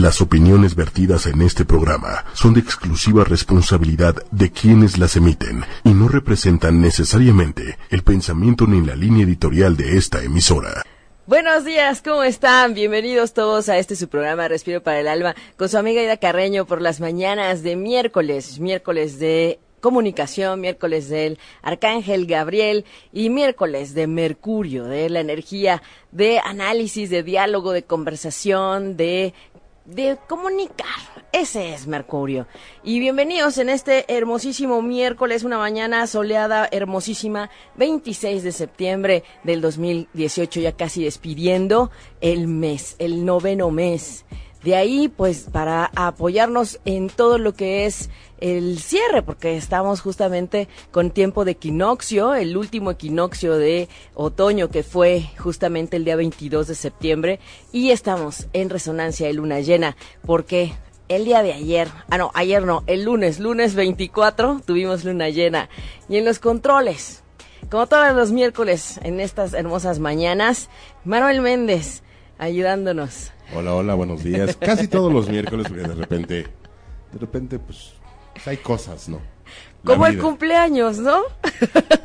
Las opiniones vertidas en este programa son de exclusiva responsabilidad de quienes las emiten y no representan necesariamente el pensamiento ni la línea editorial de esta emisora. Buenos días, ¿cómo están? Bienvenidos todos a este su programa Respiro para el Alma con su amiga Ida Carreño por las mañanas de miércoles, miércoles de comunicación, miércoles del Arcángel Gabriel y miércoles de Mercurio, de la energía de análisis, de diálogo, de conversación, de de comunicar. Ese es Mercurio. Y bienvenidos en este hermosísimo miércoles, una mañana soleada, hermosísima, 26 de septiembre del 2018, ya casi despidiendo el mes, el noveno mes. De ahí, pues, para apoyarnos en todo lo que es el cierre, porque estamos justamente con tiempo de equinoccio, el último equinoccio de otoño que fue justamente el día 22 de septiembre, y estamos en resonancia de luna llena, porque el día de ayer, ah no, ayer no, el lunes, lunes 24, tuvimos luna llena, y en los controles, como todos los miércoles en estas hermosas mañanas, Manuel Méndez ayudándonos. Hola, hola, buenos días. Casi todos los miércoles, porque de repente, de repente, pues, hay cosas, ¿no? Como el cumpleaños, ¿no?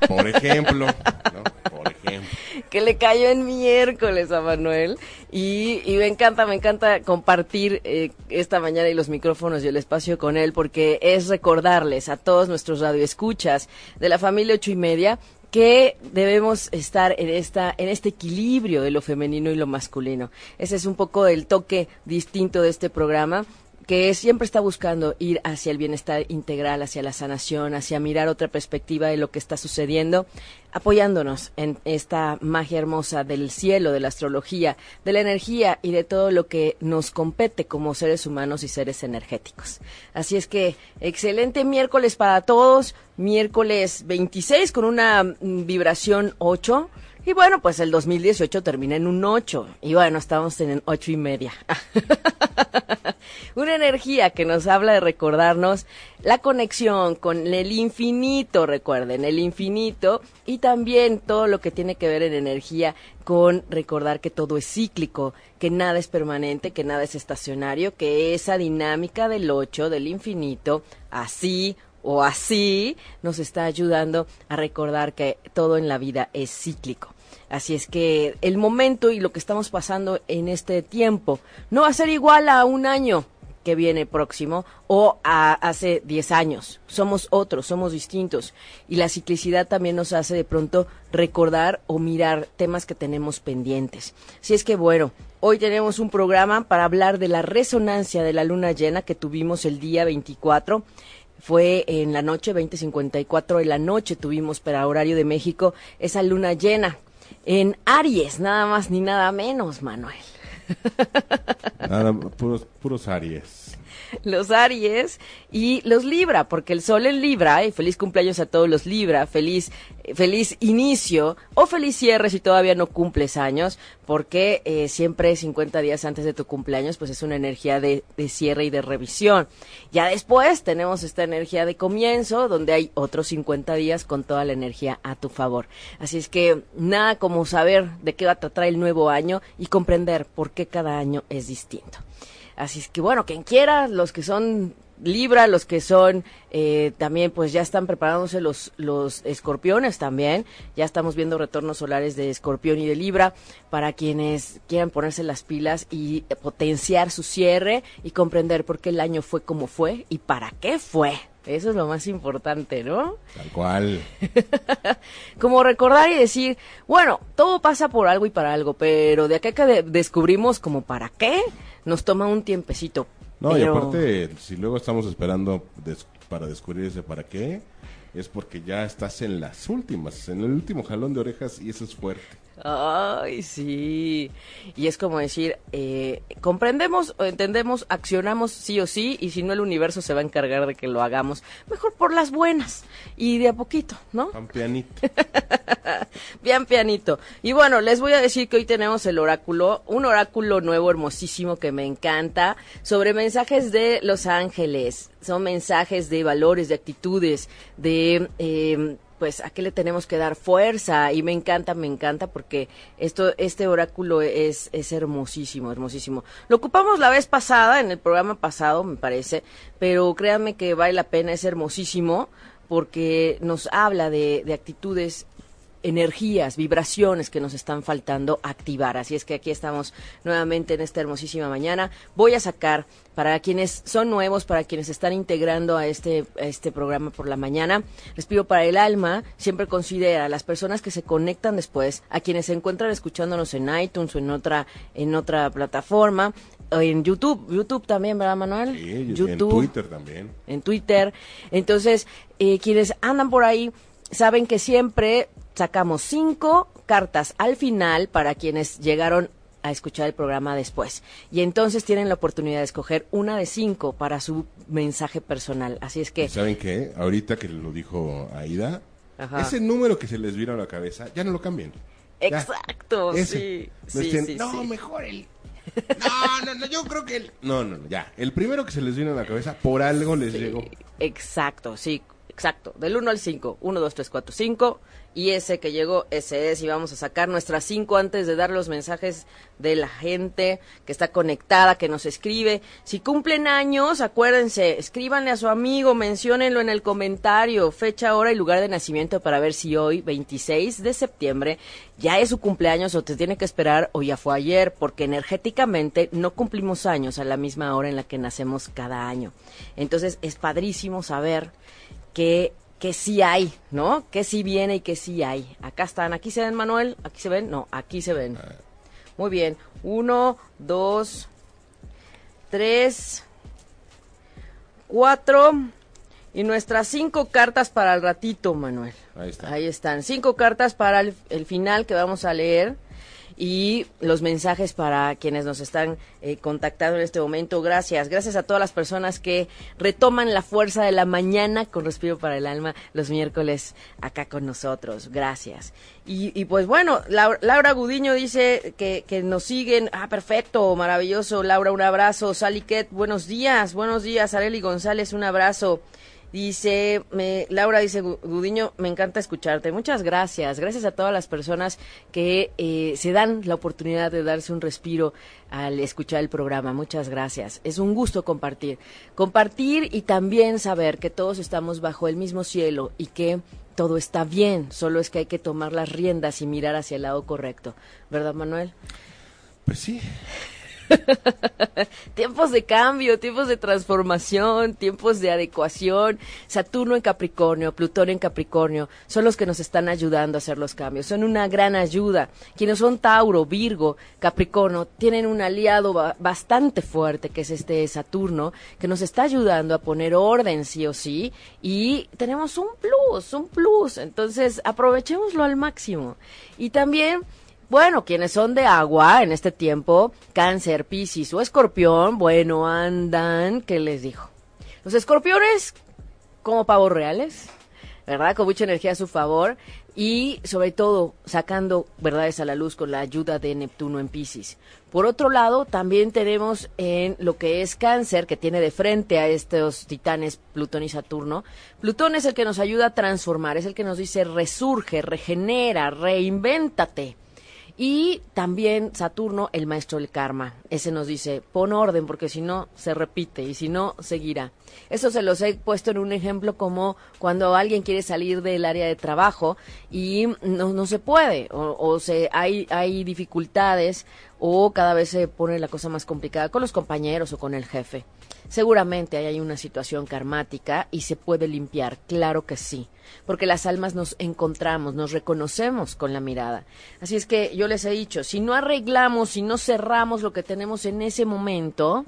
Por ejemplo, ¿no? Por ejemplo. Que le cayó en miércoles a Manuel. Y, y me encanta, me encanta compartir eh, esta mañana y los micrófonos y el espacio con él, porque es recordarles a todos nuestros radioescuchas de la familia ocho y media que debemos estar en esta en este equilibrio de lo femenino y lo masculino. Ese es un poco el toque distinto de este programa que siempre está buscando ir hacia el bienestar integral, hacia la sanación, hacia mirar otra perspectiva de lo que está sucediendo, apoyándonos en esta magia hermosa del cielo, de la astrología, de la energía y de todo lo que nos compete como seres humanos y seres energéticos. Así es que excelente miércoles para todos, miércoles 26 con una mm, vibración 8 y bueno, pues el 2018 termina en un 8. Y bueno, estamos en 8 y media. Una energía que nos habla de recordarnos la conexión con el infinito, recuerden, el infinito. Y también todo lo que tiene que ver en energía con recordar que todo es cíclico, que nada es permanente, que nada es estacionario, que esa dinámica del 8, del infinito, así o así nos está ayudando a recordar que todo en la vida es cíclico. Así es que el momento y lo que estamos pasando en este tiempo no va a ser igual a un año que viene próximo o a hace 10 años. Somos otros, somos distintos. Y la ciclicidad también nos hace de pronto recordar o mirar temas que tenemos pendientes. Así es que bueno, hoy tenemos un programa para hablar de la resonancia de la luna llena que tuvimos el día 24 fue en la noche, 20.54 de la noche tuvimos para horario de México esa luna llena en Aries, nada más ni nada menos, Manuel. Nada, puros, puros Aries los Aries y los Libra, porque el Sol en Libra, y feliz cumpleaños a todos los Libra, feliz, feliz inicio o feliz cierre si todavía no cumples años, porque eh, siempre 50 días antes de tu cumpleaños, pues es una energía de, de cierre y de revisión. Ya después tenemos esta energía de comienzo, donde hay otros 50 días con toda la energía a tu favor. Así es que nada como saber de qué va a tratar el nuevo año y comprender por qué cada año es distinto. Así es que bueno, quien quiera, los que son Libra, los que son eh, también, pues ya están preparándose los, los escorpiones también. Ya estamos viendo retornos solares de escorpión y de Libra para quienes quieran ponerse las pilas y potenciar su cierre y comprender por qué el año fue como fue y para qué fue. Eso es lo más importante, ¿no? Tal cual. como recordar y decir, bueno, todo pasa por algo y para algo, pero de acá que descubrimos como para qué, nos toma un tiempecito. No, y aparte, si luego estamos esperando para descubrir ese para qué, es porque ya estás en las últimas, en el último jalón de orejas y eso es fuerte. Ay, sí. Y es como decir, eh, comprendemos, entendemos, accionamos sí o sí, y si no el universo se va a encargar de que lo hagamos, mejor por las buenas y de a poquito, ¿no? Bien pianito. Bien pianito. Y bueno, les voy a decir que hoy tenemos el oráculo, un oráculo nuevo, hermosísimo, que me encanta, sobre mensajes de los ángeles. Son mensajes de valores, de actitudes, de... Eh, pues a qué le tenemos que dar fuerza y me encanta, me encanta porque esto este oráculo es es hermosísimo, hermosísimo. Lo ocupamos la vez pasada en el programa pasado, me parece, pero créanme que vale la pena, es hermosísimo porque nos habla de, de actitudes energías, vibraciones que nos están faltando activar. Así es que aquí estamos nuevamente en esta hermosísima mañana. Voy a sacar para quienes son nuevos, para quienes están integrando a este, a este programa por la mañana, les pido para el alma, siempre considera a las personas que se conectan después, a quienes se encuentran escuchándonos en iTunes o en otra, en otra plataforma, en YouTube, YouTube también, ¿verdad, Manuel? Sí, YouTube, en Twitter también. En Twitter. Entonces, eh, quienes andan por ahí saben que siempre sacamos cinco cartas al final para quienes llegaron a escuchar el programa después. Y entonces tienen la oportunidad de escoger una de cinco para su mensaje personal. Así es que... ¿Saben qué? Ahorita que lo dijo Aida, Ajá. ese número que se les vino a la cabeza, ya no lo cambien. Exacto, sí. No sí, estén, sí, no, mejor el... No, no, no, yo creo que el... No, no, no, ya. El primero que se les vino a la cabeza, por algo les llegó. Exacto, sí, exacto. Del 1 al 5. 1, 2, 3, 4, 5. Y ese que llegó, ese es. Y vamos a sacar nuestras 5 antes de dar los mensajes de la gente que está conectada, que nos escribe. Si cumplen años, acuérdense, escríbanle a su amigo, menciónenlo en el comentario, fecha, hora y lugar de nacimiento para ver si hoy, 26 de septiembre, ya es su cumpleaños o te tiene que esperar o ya fue ayer, porque energéticamente no cumplimos años a la misma hora en la que nacemos cada año. Entonces es padrísimo saber que, que sí hay, ¿no? Que sí viene y que sí hay. Acá están, aquí se ven, Manuel, aquí se ven, no, aquí se ven. Muy bien, uno, dos, tres, cuatro y nuestras cinco cartas para el ratito, Manuel. Ahí está. Ahí están, cinco cartas para el, el final que vamos a leer y los mensajes para quienes nos están eh, contactando en este momento. Gracias, gracias a todas las personas que retoman la fuerza de la mañana con Respiro para el Alma los miércoles acá con nosotros. Gracias. Y, y pues bueno, Laura, Laura Gudiño dice que, que nos siguen. Ah, perfecto, maravilloso. Laura, un abrazo. Sally Ket, buenos días. Buenos días. Areli González, un abrazo. Dice, me, Laura dice, "Gu- Gudiño, me encanta escucharte. Muchas gracias. Gracias a todas las personas que eh, se dan la oportunidad de darse un respiro al escuchar el programa. Muchas gracias. Es un gusto compartir. Compartir y también saber que todos estamos bajo el mismo cielo y que todo está bien. Solo es que hay que tomar las riendas y mirar hacia el lado correcto. ¿Verdad, Manuel? Pues sí. tiempos de cambio, tiempos de transformación, tiempos de adecuación. Saturno en Capricornio, Plutón en Capricornio, son los que nos están ayudando a hacer los cambios. Son una gran ayuda. Quienes son Tauro, Virgo, Capricornio, tienen un aliado ba- bastante fuerte, que es este Saturno, que nos está ayudando a poner orden sí o sí. Y tenemos un plus, un plus. Entonces, aprovechémoslo al máximo. Y también bueno, quienes son de agua en este tiempo, cáncer, piscis o escorpión, bueno, andan, ¿qué les dijo? Los escorpiones como pavos reales, ¿verdad? Con mucha energía a su favor y sobre todo sacando verdades a la luz con la ayuda de Neptuno en Piscis. Por otro lado, también tenemos en lo que es cáncer, que tiene de frente a estos titanes Plutón y Saturno. Plutón es el que nos ayuda a transformar, es el que nos dice resurge, regenera, reinvéntate. Y también Saturno, el maestro del karma. Ese nos dice, pon orden porque si no se repite y si no seguirá. Eso se los he puesto en un ejemplo como cuando alguien quiere salir del área de trabajo y no, no se puede o, o se, hay, hay dificultades o cada vez se pone la cosa más complicada con los compañeros o con el jefe. Seguramente ahí hay una situación karmática y se puede limpiar, claro que sí, porque las almas nos encontramos, nos reconocemos con la mirada. Así es que yo les he dicho, si no arreglamos, si no cerramos lo que tenemos en ese momento,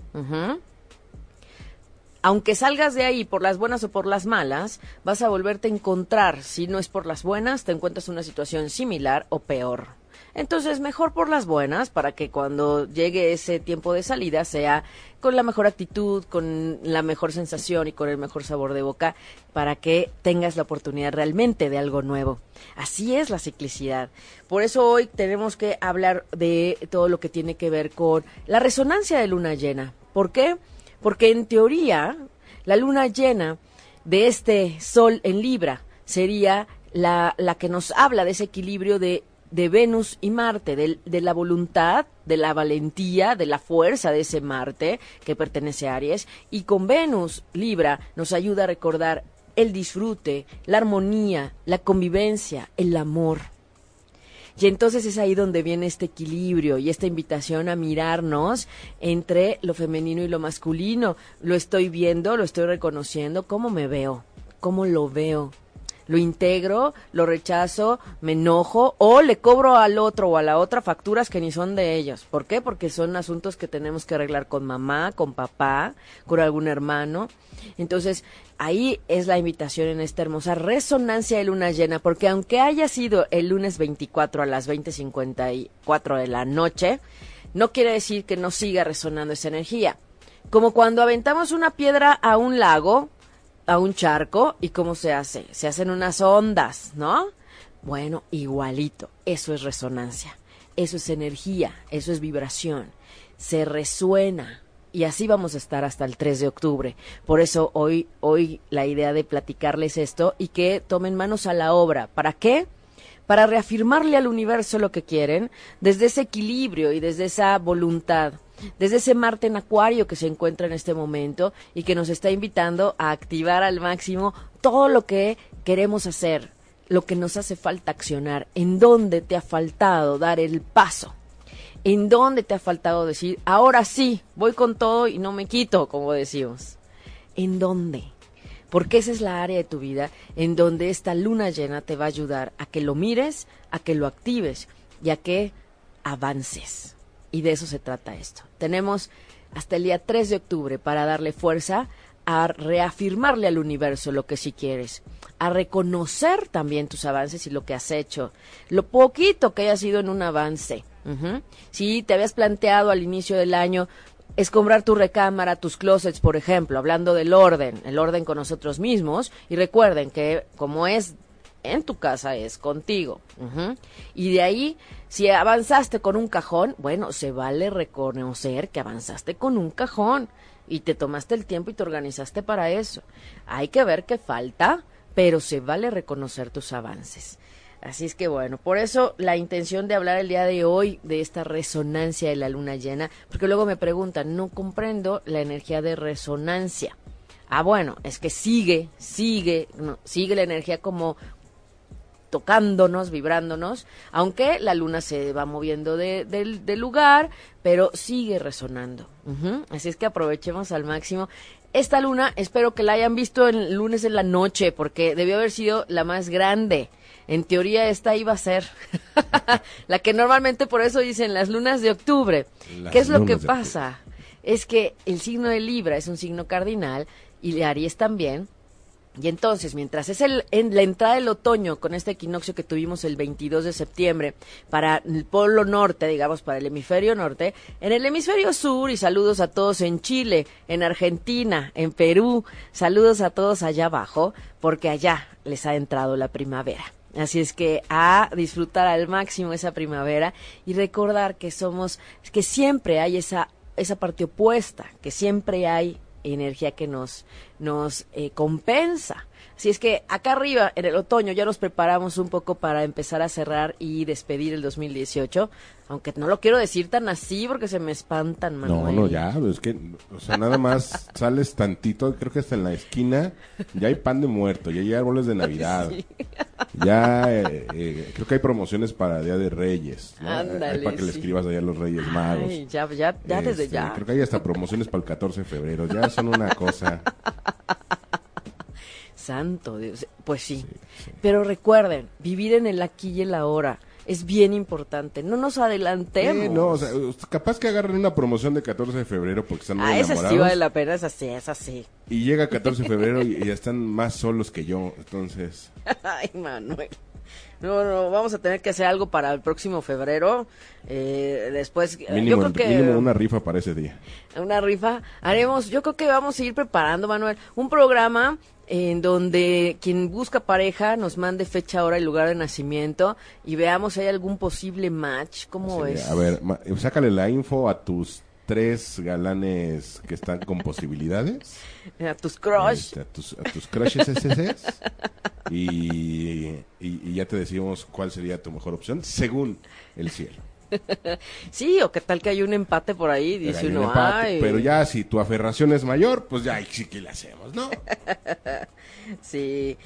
aunque salgas de ahí por las buenas o por las malas, vas a volverte a encontrar, si no es por las buenas, te encuentras una situación similar o peor. Entonces, mejor por las buenas, para que cuando llegue ese tiempo de salida sea con la mejor actitud, con la mejor sensación y con el mejor sabor de boca, para que tengas la oportunidad realmente de algo nuevo. Así es la ciclicidad. Por eso hoy tenemos que hablar de todo lo que tiene que ver con la resonancia de luna llena. ¿Por qué? Porque en teoría, la luna llena de este sol en Libra sería la, la que nos habla de ese equilibrio de, de Venus y Marte, de, de, la voluntad, de la valentía, de la fuerza de ese Marte que pertenece a Aries, y con Venus, Libra, nos ayuda a recordar el disfrute, la armonía, la convivencia, el amor. Y entonces es ahí donde viene este equilibrio y esta invitación a mirarnos entre lo femenino y lo masculino. Lo estoy viendo, lo estoy reconociendo, cómo me veo, cómo lo veo. Lo integro, lo rechazo, me enojo o le cobro al otro o a la otra facturas que ni son de ellos. ¿Por qué? Porque son asuntos que tenemos que arreglar con mamá, con papá, con algún hermano. Entonces, ahí es la invitación en esta hermosa resonancia de luna llena, porque aunque haya sido el lunes 24 a las 20:54 de la noche, no quiere decir que no siga resonando esa energía. Como cuando aventamos una piedra a un lago, a un charco, ¿y cómo se hace? Se hacen unas ondas, ¿no? Bueno, igualito, eso es resonancia, eso es energía, eso es vibración, se resuena, y así vamos a estar hasta el 3 de octubre. Por eso hoy, hoy la idea de platicarles esto y que tomen manos a la obra. ¿Para qué? Para reafirmarle al universo lo que quieren desde ese equilibrio y desde esa voluntad, desde ese Marte en Acuario que se encuentra en este momento y que nos está invitando a activar al máximo todo lo que queremos hacer, lo que nos hace falta accionar, en dónde te ha faltado dar el paso ¿En dónde te ha faltado decir, ahora sí, voy con todo y no me quito, como decimos? ¿En dónde? Porque esa es la área de tu vida en donde esta luna llena te va a ayudar a que lo mires, a que lo actives y a que avances. Y de eso se trata esto. Tenemos hasta el día 3 de octubre para darle fuerza a reafirmarle al universo lo que sí quieres, a reconocer también tus avances y lo que has hecho, lo poquito que haya sido en un avance, si te habías planteado al inicio del año escombrar tu recámara, tus closets, por ejemplo, hablando del orden, el orden con nosotros mismos, y recuerden que como es en tu casa, es contigo. Y de ahí, si avanzaste con un cajón, bueno, se vale reconocer que avanzaste con un cajón y te tomaste el tiempo y te organizaste para eso. Hay que ver qué falta, pero se vale reconocer tus avances. Así es que bueno, por eso la intención de hablar el día de hoy de esta resonancia de la luna llena, porque luego me preguntan, no comprendo la energía de resonancia. Ah, bueno, es que sigue, sigue, sigue la energía como tocándonos, vibrándonos, aunque la luna se va moviendo de, del lugar, pero sigue resonando. Así es que aprovechemos al máximo. Esta luna, espero que la hayan visto el lunes en la noche, porque debió haber sido la más grande en teoría esta iba a ser la que normalmente por eso dicen las lunas de octubre. ¿Qué es lo que pasa? Es que el signo de Libra es un signo cardinal y de Aries también. Y entonces, mientras es el, en la entrada del otoño con este equinoccio que tuvimos el 22 de septiembre para el polo norte, digamos, para el hemisferio norte, en el hemisferio sur, y saludos a todos en Chile, en Argentina, en Perú, saludos a todos allá abajo, porque allá les ha entrado la primavera. Así es que a disfrutar al máximo esa primavera y recordar que somos, que siempre hay esa, esa parte opuesta, que siempre hay energía que nos, nos eh, compensa. Así es que acá arriba, en el otoño, ya nos preparamos un poco para empezar a cerrar y despedir el 2018. Aunque no lo quiero decir tan así porque se me espantan, Manuel. No, no, ya, es que, o sea, nada más sales tantito, creo que hasta en la esquina ya hay pan de muerto, ya hay árboles de Navidad. Ya, eh, eh, creo que hay promociones para Día de Reyes. Ándale, para que le escribas allá a los Reyes Magos. Ay, ya, ya, ya desde este, ya. Creo que hay hasta promociones para el 14 de febrero, ya son una cosa. Santo Dios. Pues sí. Pero recuerden, vivir en el aquí y el ahora es bien importante. No nos adelantemos. no, o sea, capaz que agarren una promoción de 14 de febrero porque están muy ah, esa sí vale la pena, es así, es así. Y llega 14 de febrero y, ya están más solos que yo, entonces. Ay, Manuel. No, no, vamos a tener que hacer algo para el próximo febrero. Eh, después, mínimo, yo creo que mínimo una rifa para ese día. Una rifa. Haremos, yo creo que vamos a ir preparando, Manuel, un programa en donde quien busca pareja nos mande fecha, hora y lugar de nacimiento y veamos si hay algún posible match. ¿Cómo es? A ver, sácale la info a tus tres galanes que están con posibilidades. A tus crush. Este, a, tus, a tus crushes y, y, ya te decimos cuál sería tu mejor opción según el cielo. sí, o qué tal que hay un empate por ahí, dice uno, Pero ya si tu aferración es mayor, pues ya sí que le hacemos, ¿no? sí.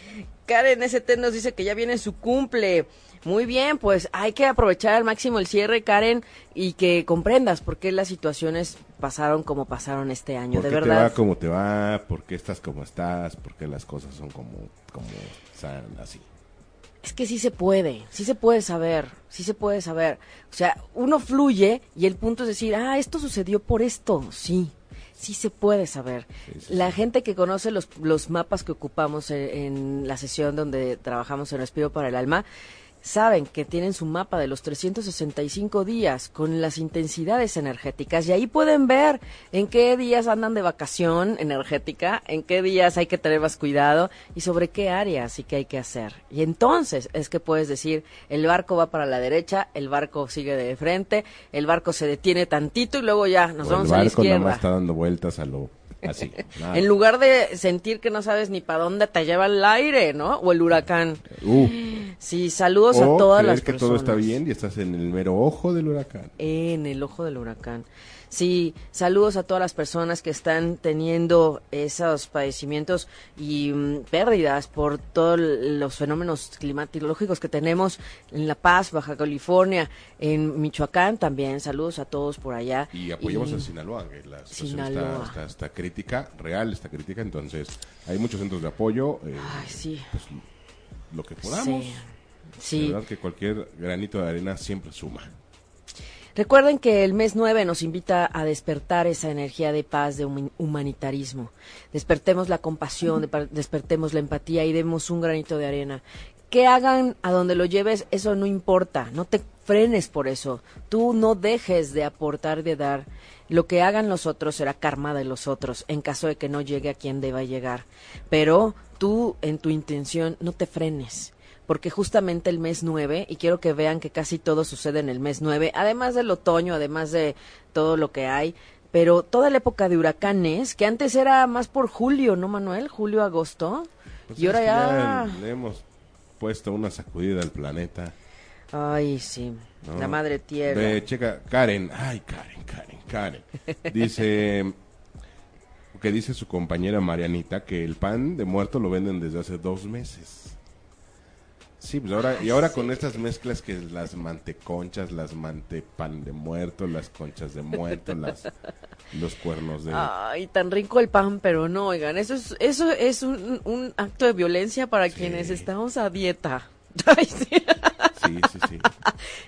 Karen ST nos dice que ya viene su cumple. Muy bien, pues hay que aprovechar al máximo el cierre, Karen, y que comprendas por qué las situaciones pasaron como pasaron este año, de verdad. te va como te va? ¿Por qué estás como estás? ¿Por qué las cosas son como, como así? Es que sí se puede, sí se puede saber, sí se puede saber. O sea, uno fluye y el punto es decir, ah, esto sucedió por esto, sí, sí se puede saber. la gente que conoce los, los mapas que ocupamos en, la sesión donde trabajamos en Respiro para el Alma, saben que tienen su mapa de los 365 días con las intensidades energéticas y ahí pueden ver en qué días andan de vacación energética, en qué días hay que tener más cuidado y sobre qué áreas sí que hay que hacer. Y entonces es que puedes decir, el barco va para la derecha, el barco sigue de frente, el barco se detiene tantito y luego ya nos vamos a la izquierda. El barco está dando vueltas a lo Así. en lugar de sentir que no sabes ni para dónde te lleva el aire, ¿no? O el huracán. Uh. Sí, saludos a todas las que todo está bien y estás en el mero ojo del huracán. En el ojo del huracán. Sí, saludos a todas las personas que están teniendo esos padecimientos y mm, pérdidas por todos los fenómenos climatológicos que tenemos en La Paz, Baja California, en Michoacán también. Saludos a todos por allá. Y apoyamos a Sinaloa, que la situación Está, crítica, real, está crítica. Entonces, hay muchos centros de apoyo. Eh, Ay, sí. Pues, lo que podamos. Sí. verdad que cualquier granito de arena siempre suma. Recuerden que el mes 9 nos invita a despertar esa energía de paz, de humanitarismo. Despertemos la compasión, despertemos la empatía y demos un granito de arena. Que hagan a donde lo lleves, eso no importa, no te frenes por eso. Tú no dejes de aportar, de dar. Lo que hagan los otros será karma de los otros, en caso de que no llegue a quien deba llegar. Pero tú, en tu intención, no te frenes porque justamente el mes 9, y quiero que vean que casi todo sucede en el mes 9, además del otoño, además de todo lo que hay, pero toda la época de huracanes, que antes era más por julio, ¿no, Manuel? Julio, agosto. Pues y ahora ya... Le hemos puesto una sacudida al planeta. Ay, sí. La madre tierra. checa, Karen, ay, Karen, Karen, Karen. Dice que dice su compañera Marianita que el pan de muerto lo venden desde hace dos meses. Sí, pues ahora, y ahora con estas mezclas que las manteconchas, las mantepan de muerto, las conchas de muerto, las, los cuernos de... Ay, tan rico el pan, pero no, oigan, eso es, eso es un, acto de violencia para quienes estamos a dieta. sí. sí, sí,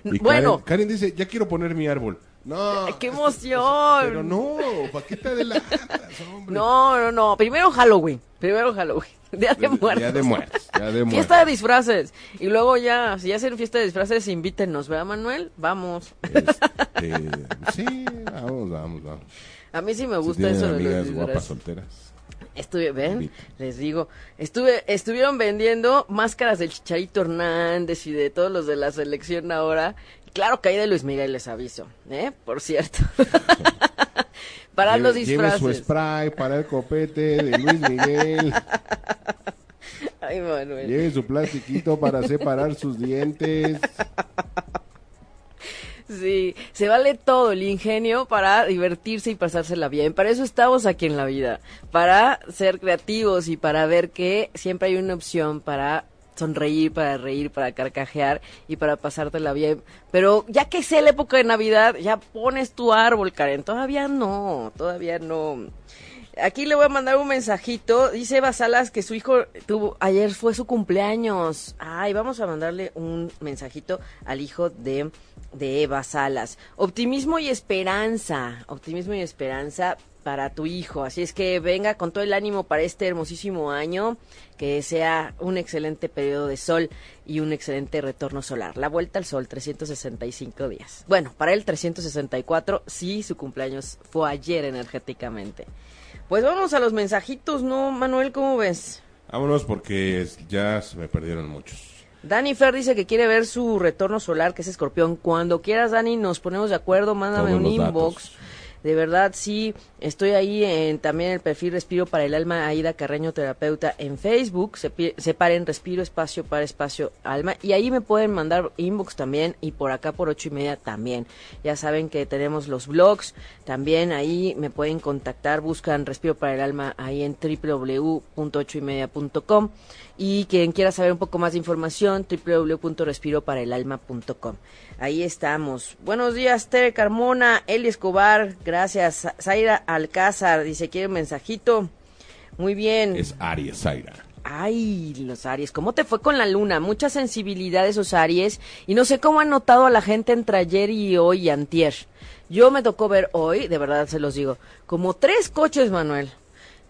bueno. Karen, dice, ya quiero poner mi árbol. No. ¡Qué emoción! Pero no, ¿para qué te adelantas, hombre? No, no, no. Primero Halloween. Primero Halloween. Día de muertos. Día de muertos. Fiesta de disfraces. Y luego ya, si ya hacen fiesta de disfraces, invítenos, ¿verdad, Manuel? Vamos. Este, sí, vamos, vamos, vamos. A mí sí me gusta eso de los guapas solteras. Estuve, ven, les digo, estuve, estuvieron vendiendo máscaras del Chicharito Hernández y de todos los de la selección ahora. Claro que hay de Luis Miguel, les aviso, ¿eh? Por cierto. para los disfraces. Lleve su spray para el copete de Luis Miguel. Ay, Manuel. Lleve su plastiquito para separar sus dientes. Sí, se vale todo el ingenio para divertirse y pasársela bien. Para eso estamos aquí en la vida, para ser creativos y para ver que siempre hay una opción para sonreír, para reír, para carcajear y para pasártela bien. Pero ya que sea la época de Navidad, ya pones tu árbol, Karen. Todavía no, todavía no. Aquí le voy a mandar un mensajito. Dice Eva Salas que su hijo tuvo ayer fue su cumpleaños. Ay, vamos a mandarle un mensajito al hijo de de Eva Salas. Optimismo y esperanza, optimismo y esperanza para tu hijo. Así es que venga con todo el ánimo para este hermosísimo año, que sea un excelente periodo de sol y un excelente retorno solar. La vuelta al sol, 365 días. Bueno, para él 364, sí, su cumpleaños fue ayer energéticamente. Pues vamos a los mensajitos, ¿no, Manuel? ¿Cómo ves? Vámonos porque ya se me perdieron muchos. Dani Fer dice que quiere ver su retorno solar, que es escorpión. Cuando quieras, Dani, nos ponemos de acuerdo, mándame un inbox. De verdad, sí, estoy ahí en también el perfil Respiro para el Alma, Aida Carreño Terapeuta en Facebook. Se separen Respiro Espacio para Espacio Alma. Y ahí me pueden mandar inbox también y por acá por ocho y media también. Ya saben que tenemos los blogs. También ahí me pueden contactar. Buscan Respiro para el Alma ahí en www.ochoymedia.com y quien quiera saber un poco más de información, www.respiroparaelalma.com. Ahí estamos. Buenos días, Tere Carmona, Eli Escobar, gracias. Zaira Alcázar dice, quiere un mensajito. Muy bien. Es Aries, Zaira. Ay, los Aries, ¿cómo te fue con la luna? Mucha sensibilidad esos Aries y no sé cómo han notado a la gente entre ayer y hoy y antier. Yo me tocó ver hoy, de verdad se los digo, como tres coches, Manuel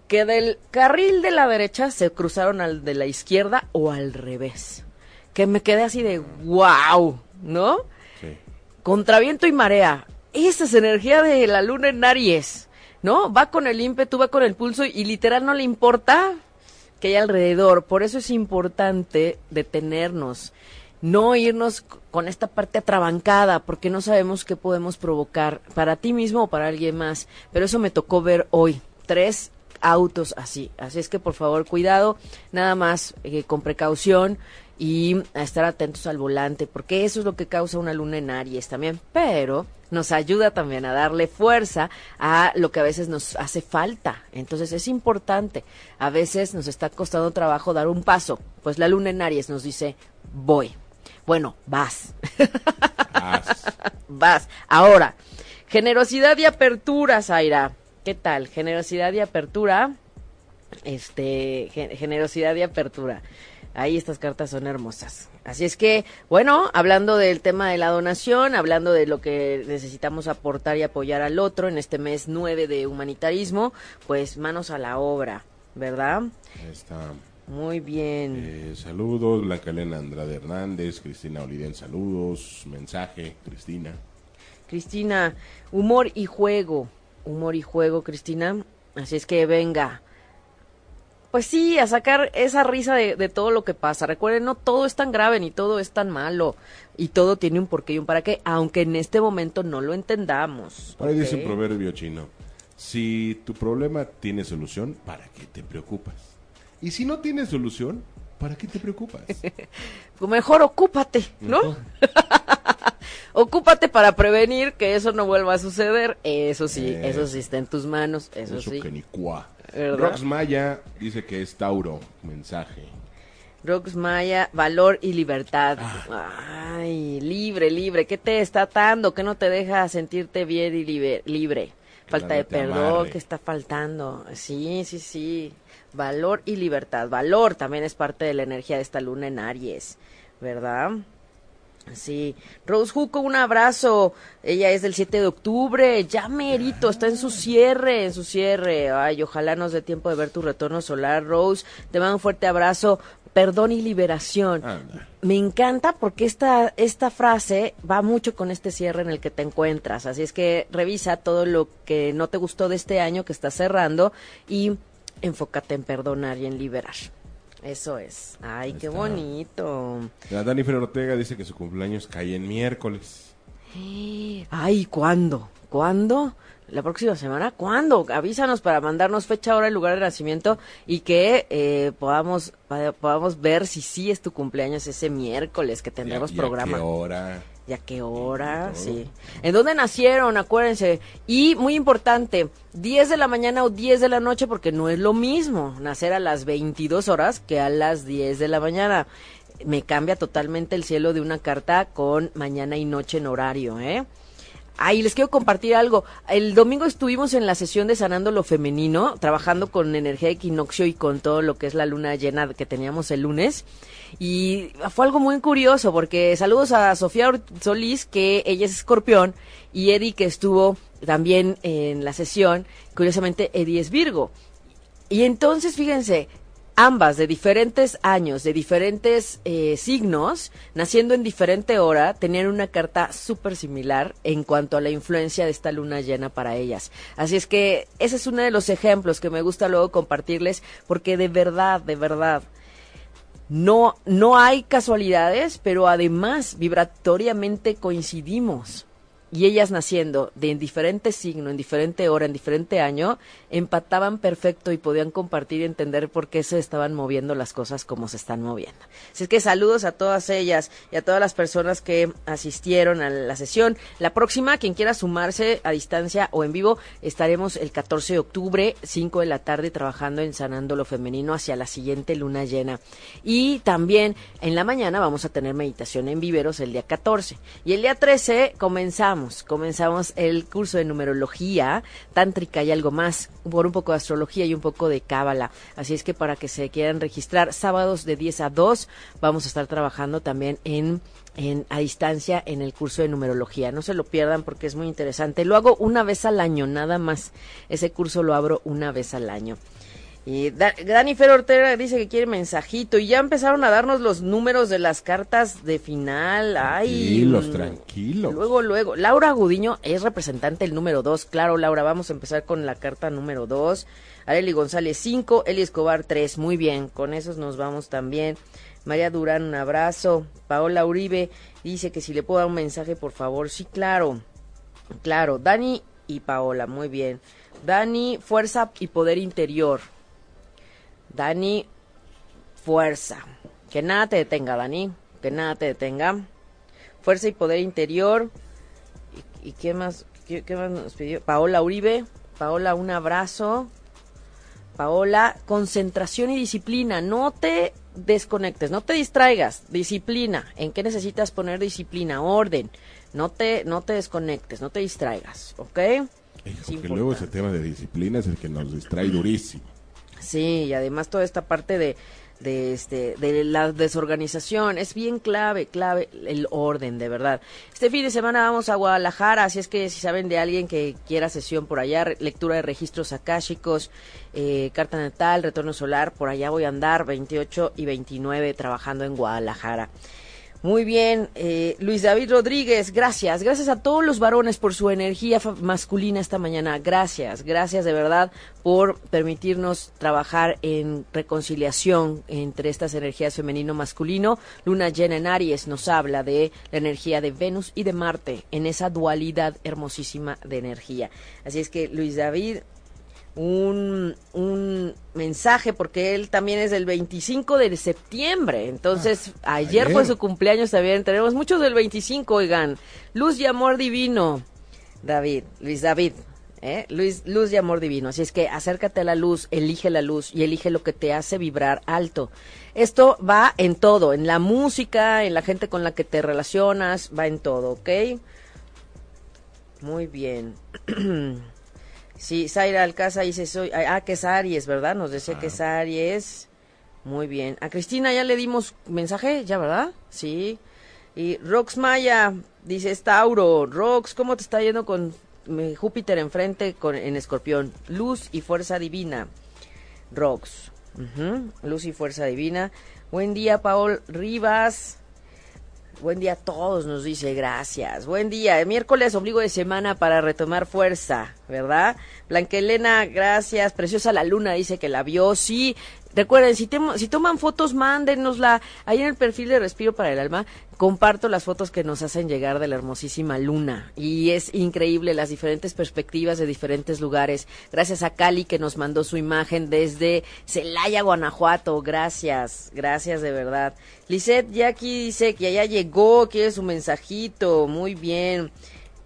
que del carril de la derecha se cruzaron al de la izquierda o al revés. Que me quedé así de wow, ¿no? Sí. Contra viento y marea. Esa es energía de la luna en Aries, ¿no? Va con el ímpetu, va con el pulso y literal no le importa que hay alrededor. Por eso es importante detenernos, no irnos con esta parte atrabancada, porque no sabemos qué podemos provocar para ti mismo o para alguien más. Pero eso me tocó ver hoy. Tres autos así. Así es que por favor cuidado, nada más eh, con precaución y a estar atentos al volante, porque eso es lo que causa una luna en Aries también, pero nos ayuda también a darle fuerza a lo que a veces nos hace falta. Entonces es importante, a veces nos está costando trabajo dar un paso, pues la luna en Aries nos dice, voy. Bueno, vas. Vas. vas. Ahora, generosidad y apertura, Zaira. ¿Qué tal? Generosidad y apertura. Este, generosidad y apertura. Ahí estas cartas son hermosas. Así es que, bueno, hablando del tema de la donación, hablando de lo que necesitamos aportar y apoyar al otro en este mes 9 de humanitarismo, pues manos a la obra, ¿verdad? Ahí está. Muy bien. Eh, saludos, Blanca Elena Andrade Hernández, Cristina Oliden, saludos, mensaje, Cristina. Cristina, humor y juego humor y juego, Cristina. Así es que venga. Pues sí, a sacar esa risa de, todo lo que pasa. Recuerden, no todo es tan grave ni todo es tan malo. Y todo tiene un porqué y un para qué, aunque en este momento no lo entendamos. Por ahí dice un proverbio chino. Si tu problema tiene solución, ¿para qué te preocupas? Y si no tiene solución, ¿para qué te preocupas? mejor ocúpate, ¿no? Ocúpate para prevenir que eso no vuelva a suceder. Eso sí, eh, eso sí está en tus manos, eso, sí. Que ni Rox Maya dice que es Tauro, mensaje. Rox Maya, valor y libertad. Ah. Ay, libre, libre. ¿Qué te está atando? ¿Qué no te deja sentirte bien y libre? Falta de perdón, ¿qué está faltando? Sí, sí, sí. Valor y libertad. Valor también es parte de la energía de esta luna en Aries, ¿verdad? Sí, Rose Juco, un abrazo. Ella es del 7 de octubre, ya merito, está en su cierre, en su cierre. Ay, ojalá nos dé tiempo de ver tu retorno solar, Rose. Te mando un fuerte abrazo. Perdón y liberación. Me encanta porque esta, esta frase va mucho con este cierre en el que te encuentras. Así es que revisa todo lo que no te gustó de este año que está cerrando y enfócate en perdonar y en liberar. Eso es. Ay, qué bonito. La Dani Fer Ortega dice que su cumpleaños cae en miércoles. Ay, ¿cuándo? ¿Cuándo? La próxima semana, ¿cuándo? Avísanos para mandarnos fecha, hora y lugar de nacimiento y que eh, podamos podamos ver si sí es tu cumpleaños ese miércoles que tendremos programa. ¿Qué hora? ¿Y a qué hora? Sí. ¿En dónde nacieron? Acuérdense. Y muy importante, 10 de la mañana o 10 de la noche, porque no es lo mismo nacer a las 22 horas que a las 10 de la mañana. Me cambia totalmente el cielo de una carta con mañana y noche en horario, ¿eh? Ahí les quiero compartir algo. El domingo estuvimos en la sesión de Sanando lo Femenino, trabajando con energía de equinoccio y con todo lo que es la luna llena que teníamos el lunes. Y fue algo muy curioso porque saludos a Sofía Solís, que ella es escorpión, y Eddie, que estuvo también en la sesión. Curiosamente, Eddie es Virgo. Y entonces, fíjense, ambas de diferentes años, de diferentes eh, signos, naciendo en diferente hora, tenían una carta súper similar en cuanto a la influencia de esta luna llena para ellas. Así es que ese es uno de los ejemplos que me gusta luego compartirles, porque de verdad, de verdad, no, no hay casualidades, pero además vibratoriamente coincidimos. Y ellas naciendo de en diferente signo, en diferente hora, en diferente año, empataban perfecto y podían compartir y entender por qué se estaban moviendo las cosas como se están moviendo. Así es que saludos a todas ellas y a todas las personas que asistieron a la sesión. La próxima, quien quiera sumarse a distancia o en vivo, estaremos el 14 de octubre, 5 de la tarde, trabajando en Sanando lo Femenino hacia la siguiente luna llena. Y también en la mañana vamos a tener meditación en viveros el día 14. Y el día 13 comenzamos comenzamos, el curso de numerología tántrica y algo más, por un poco de astrología y un poco de cábala. Así es que para que se quieran registrar, sábados de 10 a 2 vamos a estar trabajando también en en, a distancia en el curso de numerología. No se lo pierdan porque es muy interesante. Lo hago una vez al año, nada más. Ese curso lo abro una vez al año. Y Dani Fer Ortega dice que quiere mensajito y ya empezaron a darnos los números de las cartas de final. Ay, tranquilos, tranquilos. Luego, luego. Laura Gudiño es representante el número dos. Claro, Laura, vamos a empezar con la carta número dos. Areli González 5, Eli Escobar 3. Muy bien, con esos nos vamos también. María Durán, un abrazo. Paola Uribe dice que si le puedo dar un mensaje, por favor. Sí, claro. Claro, Dani y Paola, muy bien. Dani, fuerza y poder interior. Dani, fuerza. Que nada te detenga, Dani. Que nada te detenga. Fuerza y poder interior. ¿Y, qué más? ¿Qué, más nos pidió? Paola Uribe. Paola, un abrazo. Paola, concentración y disciplina. No te desconectes, no te distraigas. Disciplina. ¿En qué necesitas poner disciplina? Orden. No te, no te desconectes, no te distraigas, ¿ok? porque luego ese tema de disciplina es el que nos distrae durísimo. Sí, y además toda esta parte de, de este de la desorganización es bien clave clave el orden de verdad. Este fin de semana vamos a Guadalajara así es que si saben de alguien que quiera sesión por allá lectura de registros akáshicos eh, carta natal retorno solar por allá voy a andar 28 y 29 trabajando en Guadalajara muy bien, eh, Luis David Rodríguez, gracias. Gracias a todos los varones por su energía masculina esta mañana. Gracias, gracias de verdad por permitirnos trabajar en reconciliación entre estas energías femenino-masculino. Luna llena en Aries nos habla de la energía de Venus y de Marte en esa dualidad hermosísima de energía. Así es que, Luis David, un, un mensaje porque él también es del 25 de septiembre. Entonces, ah, ayer, fue su cumpleaños también. Tenemos muchos del 25, oigan. Luz y amor divino. David, Luis David. ¿eh? Luis, luz y amor divino. Así es que acércate a la luz, elige la luz y elige lo que te hace vibrar alto. Esto va en todo, en la música, en la gente con la que te relacionas, va en todo, ¿ok? Muy bien. Sí, Zaira Alcázar dice, soy, ah, que es Aries, ¿verdad? Nos decía que es Aries. Muy bien. A Cristina ya le dimos mensaje, ya, ¿verdad? Sí. Y Rox Maya dice, es Tauro. Rox, ¿cómo te está yendo con Júpiter enfrente con, en Escorpión? Luz y fuerza divina. Rox. Luz y fuerza divina. Buen día, Paul Rivas. Buen día a todos, nos dice, gracias. Buen día, miércoles, obligo de semana para retomar fuerza, ¿verdad? Blanquelena, gracias. Preciosa la luna, dice que la vio. Sí, Recuerden, si, si toman fotos, mándenosla. Ahí en el perfil de Respiro para el Alma comparto las fotos que nos hacen llegar de la hermosísima luna. Y es increíble las diferentes perspectivas de diferentes lugares. Gracias a Cali que nos mandó su imagen desde Celaya, Guanajuato. Gracias, gracias de verdad. Lisette ya aquí dice que ya llegó, quiere su mensajito. Muy bien.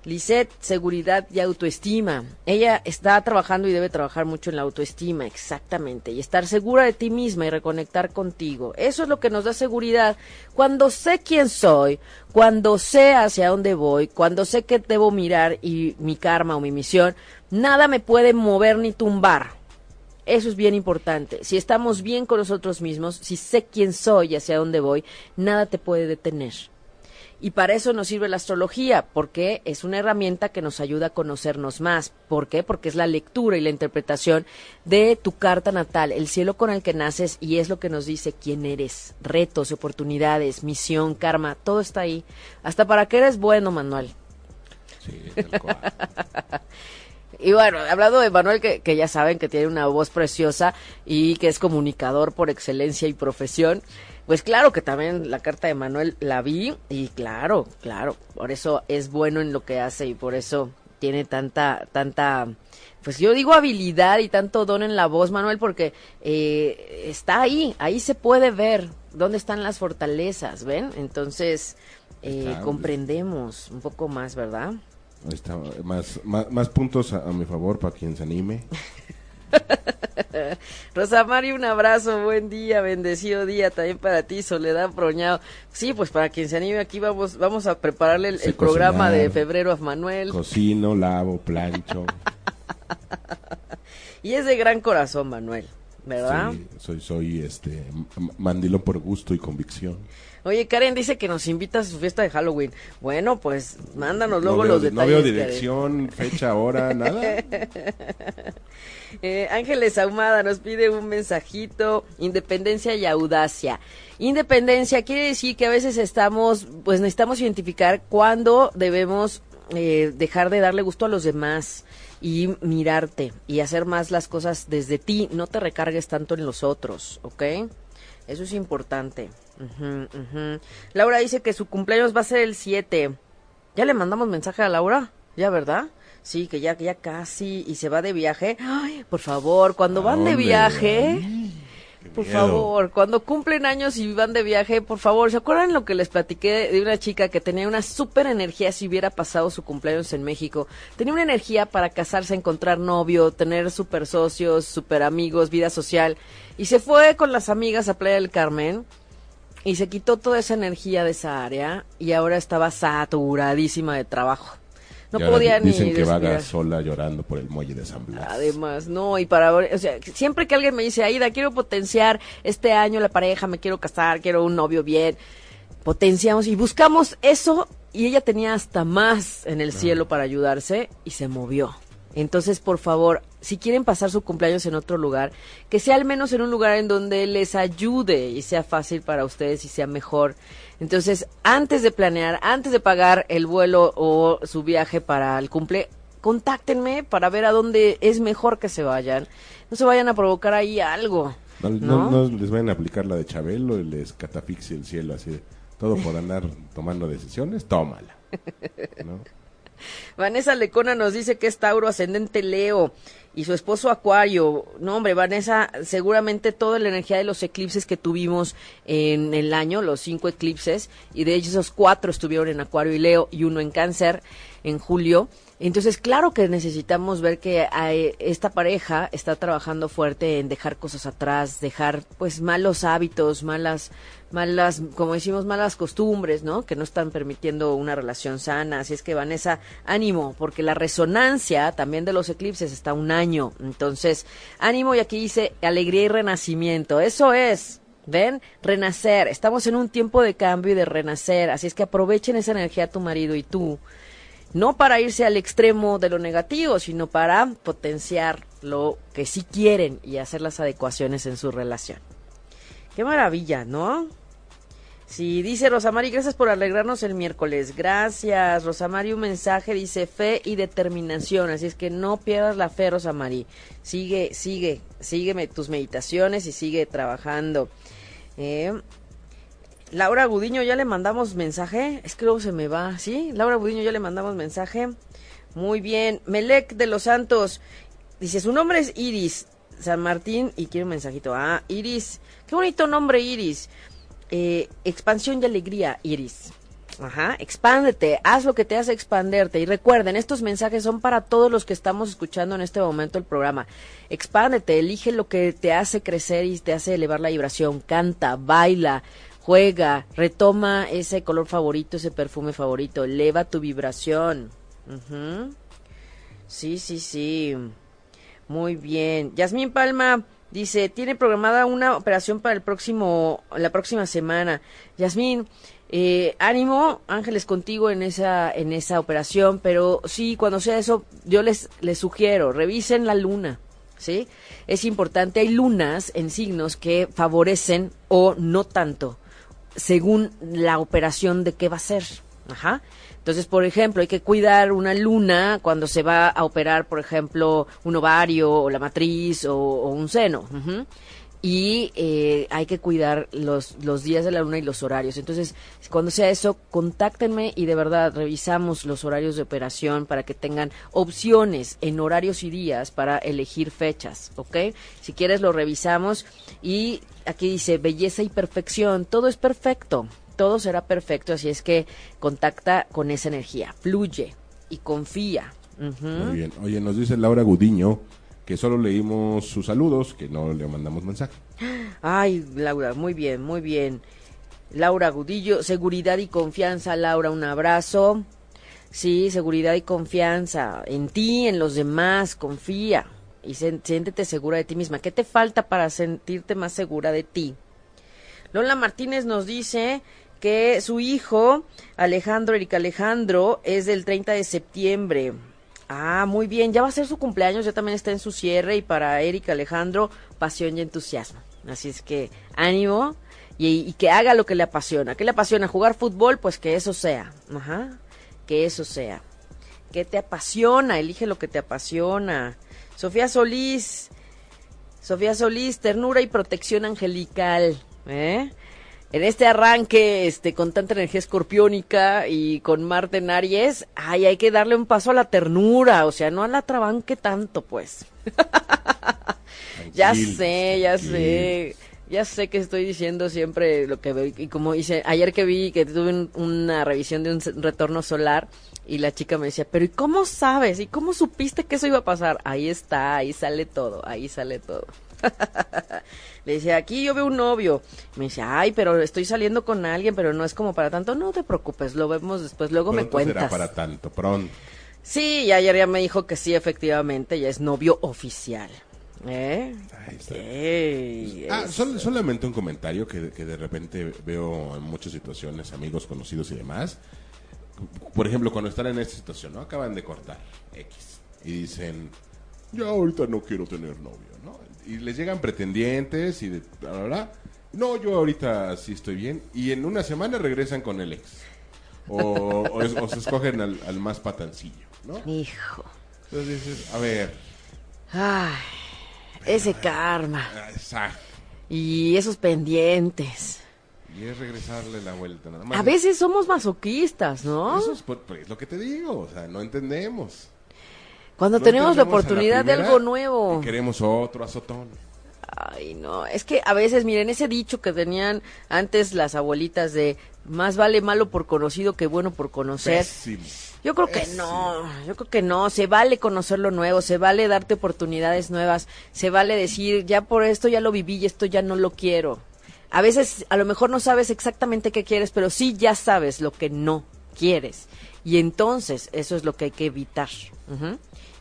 Lisette, seguridad y autoestima. Ella está trabajando y debe trabajar mucho en la autoestima, exactamente, y estar segura de ti misma y reconectar contigo. Eso es lo que nos da seguridad. Cuando sé quién soy, cuando sé hacia dónde voy, cuando sé que debo mirar y mi karma o mi misión, nada me puede mover ni tumbar. Eso es bien importante. Si estamos bien con nosotros mismos, si sé quién soy y hacia dónde voy, nada te puede detener. Y para eso nos sirve la astrología, porque es una herramienta que nos ayuda a conocernos más. ¿Por qué? Porque es la lectura y la interpretación de tu carta natal, el cielo con el que naces y es lo que nos dice quién eres, retos, oportunidades, misión, karma, todo está ahí. Hasta para qué eres bueno, Manuel. Sí, y bueno, hablando de Manuel, que, que ya saben que tiene una voz preciosa y que es comunicador por excelencia y profesión, pues claro que también la carta de Manuel la vi y claro, claro, por eso es bueno en lo que hace y por eso tiene tanta, tanta, pues yo digo habilidad y tanto don en la voz, Manuel, porque eh, está ahí, ahí se puede ver dónde están las fortalezas, ¿ven? Entonces, eh, Claro. comprendemos un poco más, ¿verdad? Ahí está, más, más, más puntos a, a mi favor para quien se anime. Rosa Mari, un abrazo, buen día, bendecido día también para ti, Soledad Proñado. Sí, pues para quien se anime aquí vamos, vamos a prepararle el, programa de febrero a Manuel. Cocino, lavo, plancho. Y es de gran corazón, Manuel, ¿verdad? Sí, soy, soy este mandilón por gusto y convicción. Oye, Karen dice que nos invita a su fiesta de Halloween. Bueno, pues mándanos luego no veo, los no detalles. veo Karen. dirección, fecha, hora, nada. Eh, Ángeles Ahumada nos pide un mensajito, independencia y audacia. Independencia quiere decir que a veces estamos, pues necesitamos identificar cuándo debemos eh, dejar de darle gusto a los demás y mirarte y hacer más las cosas desde ti, no te recargues tanto en los otros, ¿ok? Eso es importante. Laura dice que su cumpleaños va a ser el 7. ¿Ya le mandamos mensaje a Laura? ¿Ya, verdad? Sí, que ya, que ya casi y se va de viaje. Ay, por favor, cuando ¿A van de viaje, por miedo. favor, cuando cumplen años y van de viaje, por favor, ¿se acuerdan lo que les platiqué de una chica que tenía una súper energía si hubiera pasado su cumpleaños en México? Tenía una energía para casarse, encontrar novio, tener super socios, super amigos, vida social. Y se fue con las amigas a Playa del Carmen y se quitó toda esa energía de esa área y ahora estaba saturadísima de trabajo. No Y ahora podía di- Dicen ni que vaga sola llorando por el muelle de San Blas. Además, no, y para, o sea, siempre que alguien me dice, Aida, quiero potenciar este año la pareja, me quiero casar, quiero un novio bien, potenciamos y buscamos eso y ella tenía hasta más en el cielo para ayudarse y se movió. Entonces, por favor, si quieren pasar su cumpleaños en otro lugar, que sea al menos en un lugar en donde les ayude y sea fácil para ustedes y sea mejor. Entonces, antes de planear, antes de pagar el vuelo o su viaje para el cumple, contáctenme para ver a dónde es mejor que se vayan. No se vayan a provocar ahí algo. No, ¿no? no- no les vayan a aplicar la de Chabelo y les catafixie el cielo así todo por andar tomando decisiones, tómala. ¿No? Vanessa Lecona nos dice que es Tauro ascendente Leo y su esposo Acuario. No, hombre, Vanessa, seguramente toda la energía de los eclipses que tuvimos en el año, los cinco eclipses, y de ellos esos cuatro estuvieron en Acuario y Leo y uno en Cáncer en julio. Entonces, claro que necesitamos ver que esta pareja está trabajando fuerte en dejar cosas atrás, dejar pues malos hábitos, malas, malas, como decimos, malas costumbres, ¿no? Que no están permitiendo una relación sana. Así es que Vanessa, ánimo, porque la resonancia también de los eclipses está un año. Entonces, ánimo y aquí dice alegría y renacimiento. Eso es. ¿Ven? Renacer. Estamos en un tiempo de cambio y de renacer. Así es que aprovechen esa energía tu marido y tú no para irse al extremo de lo negativo, sino para potenciar lo que sí quieren y hacer las adecuaciones en su relación. Qué maravilla, ¿no? Sí, dice Rosamari, gracias por alegrarnos el miércoles. Gracias, Rosamari, un mensaje dice fe y determinación, así es que no pierdas la fe, Rosamari. Sigue, sigue, sígueme tus meditaciones y sigue trabajando. Eh, Laura Gudiño, ya le mandamos mensaje. Es que luego se me va, ¿sí? Laura Gudiño, ya le mandamos mensaje. Muy bien. Melec de los Santos. Dice, su nombre es Iris San Martín y quiere un mensajito. Ah, Iris. Qué bonito nombre, Iris. Eh, expansión y alegría, Iris. Ajá, expándete, haz lo que te hace expanderte. Y recuerden, estos mensajes son para todos los que estamos escuchando en este momento el programa. Expándete, elige lo que te hace crecer y te hace elevar la vibración. Canta, baila, juega, retoma ese color favorito, ese perfume favorito, eleva tu vibración. Ujú. Sí, sí, sí. Muy bien. Yasmín Palma dice, tiene programada una operación para el próximo, la próxima semana. Yasmín, eh, ánimo, Ángeles contigo en esa, en esa operación, pero sí, cuando sea eso, yo les, les sugiero, revisen la luna. ¿Sí? Es importante, hay lunas en signos que favorecen o no tanto, según la operación de qué va a ser. Ajá. Entonces, por ejemplo, hay que cuidar una luna cuando se va a operar, por ejemplo, un ovario o la matriz o, un seno. Y eh, hay que cuidar los, los días de la luna y los horarios. Entonces, cuando sea eso, contáctenme y de verdad revisamos los horarios de operación para que tengan opciones en horarios y días para elegir fechas, ¿ok? Si quieres lo revisamos y aquí dice belleza y perfección, todo es perfecto todo será perfecto, así es que contacta con esa energía, fluye y confía. Muy bien. Oye, nos dice Laura Gudiño que solo leímos sus saludos, que no le mandamos mensaje. Ay, Laura, muy bien, muy bien. Laura Gudillo, seguridad y confianza, Laura, un abrazo. Sí, seguridad y confianza en ti, en los demás, confía y siéntete segura de ti misma. ¿Qué te falta para sentirte más segura de ti? Lola Martínez nos dice que su hijo, Alejandro Erika Alejandro, es del 30 de septiembre. Ah, muy bien, ya va a ser su cumpleaños, ya también está en su cierre y para Erika Alejandro, pasión y entusiasmo. Así es que ánimo y, que haga lo que le apasiona. ¿Qué le apasiona? ¿Jugar fútbol? Pues que eso sea. Ajá, que eso sea. ¿Qué te apasiona? Elige lo que te apasiona. Sofía Solís, Sofía Solís, ternura y protección angelical. ¿Eh? En este arranque este con tanta energía escorpiónica y con Marte en Aries, ay, hay que darle un paso a la ternura, o sea, no a la trabanque tanto, pues. ya sé, ya sé. Ya sé que estoy diciendo siempre lo que veo y como hice ayer que vi que tuve una revisión de un retorno solar y la chica me decía, pero ¿y cómo sabes? ¿Y cómo supiste que eso iba a pasar? Ahí está, ahí sale todo, ahí sale todo. Le dice, aquí yo veo un novio. Me dice, ay, pero estoy saliendo con alguien, pero no es como para tanto. No te preocupes, lo vemos después, luego me cuentas. será para tanto, pronto. Sí, y ayer ya me dijo que sí, efectivamente, ya es novio oficial. ¿Eh? ah, solamente un comentario que, que de repente veo en muchas situaciones, amigos, conocidos y demás. Por ejemplo, cuando están en esta situación, ¿no? Acaban de cortar X y dicen, ya ahorita no quiero tener novio, ¿no? Y les llegan pretendientes y de No, yo ahorita sí estoy bien. Y en una semana regresan con el ex. O, se escogen al, más patancillo, ¿no? Hijo. Entonces dices, a ver. Ay, ese karma. Exacto. Y esos pendientes. Y es regresarle la vuelta nada más. A veces somos masoquistas, ¿no? Eso es, pues, lo que te digo, o sea, no entendemos. Cuando tenemos la oportunidad de algo nuevo. queremos otro azotón. Ay, no, es que a veces, miren, ese dicho que tenían antes las abuelitas de más vale malo por conocido que bueno por conocer. Yo creo que no, yo creo que no, se vale conocer lo nuevo, se vale darte oportunidades nuevas, se vale decir, ya por esto ya lo viví y esto ya no lo quiero. A veces a lo mejor no sabes exactamente qué quieres, pero sí ya sabes lo que no quieres. Y entonces eso es lo que hay que evitar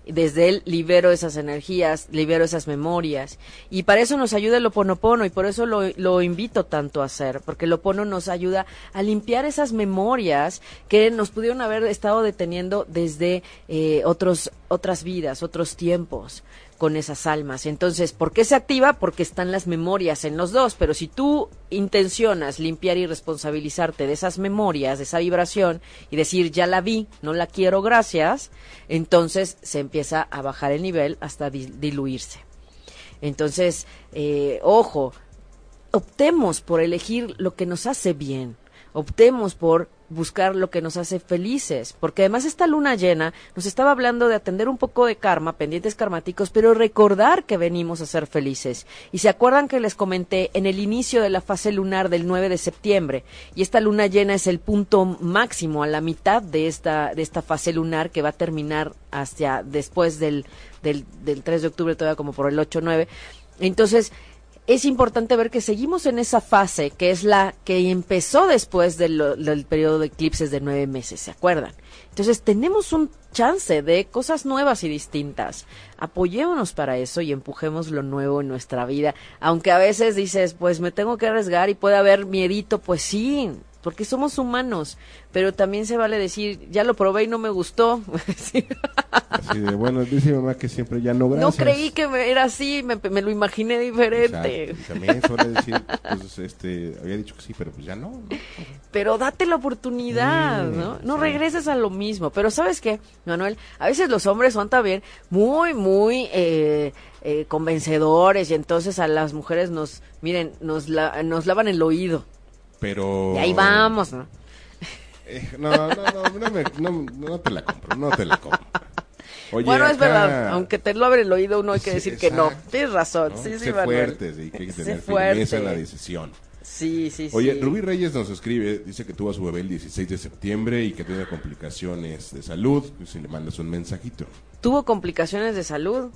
desde él libero esas energías, libero esas memorias. Y para eso nos ayuda el Oponopono y por eso lo, lo invito tanto a hacer, porque el Opono nos ayuda a limpiar esas memorias que nos pudieron haber estado deteniendo desde eh, otros, otras vidas, otros tiempos con esas almas. Entonces, ¿por qué se activa? Porque están las memorias en los dos, pero si tú intencionas limpiar y responsabilizarte de esas memorias, de esa vibración y decir, ya la vi, no la quiero, gracias, entonces se empieza a bajar el nivel hasta diluirse. Entonces, eh, ojo, optemos por elegir lo que nos hace bien, optemos por buscar lo que nos hace felices, porque además esta luna llena nos estaba hablando de atender un poco de karma, pendientes karmáticos, pero recordar que venimos a ser felices. Y se acuerdan que les comenté en el inicio de la fase lunar del 9 de septiembre, y esta luna llena es el punto máximo a la mitad de esta de esta fase lunar que va a terminar hacia después del del, del 3 de octubre todavía como por el 8-9. Entonces, es importante ver que seguimos en esa fase que es la que empezó después del, periodo de eclipses de nueve meses, ¿se acuerdan? Entonces tenemos un chance de cosas nuevas y distintas. Apoyémonos para eso y empujemos lo nuevo en nuestra vida. Aunque a veces dices, pues me tengo que arriesgar y puede haber miedito, pues sí, porque somos humanos, pero también se vale decir, ya lo probé y no me gustó. Así de, bueno, dice mi mamá que siempre ya no gracias. No creí que era así, me, me, lo imaginé diferente. Exacto. También suele decir, pues, este, había dicho que sí, pero pues ya no. ¿no? Pero date la oportunidad, ¿no? No sí. regreses a lo mismo. Pero ¿sabes qué, Manuel? A veces los hombres son también muy, muy eh, eh, convencedores y entonces a las mujeres nos, miren, nos, la- nos lavan el oído. Pero... Y ahí vamos, ¿no? Eh, no, no, no, no, me- no, no te la compro, no te la compro. Oye, bueno, es acá- verdad, aunque te lo abren el oído, uno hay que Sí, decir que no. exacto, Tienes razón, ¿no? sí, sí, sé Manuel. fuertes y que hay que tener fuerte. firmeza en la decisión. Sí, sí, Oye, sí. Rubí Reyes nos escribe, dice que tuvo a su bebé el 16 de septiembre y que tiene complicaciones de salud, pues, si le mandas un mensajito. tuvo complicaciones de salud.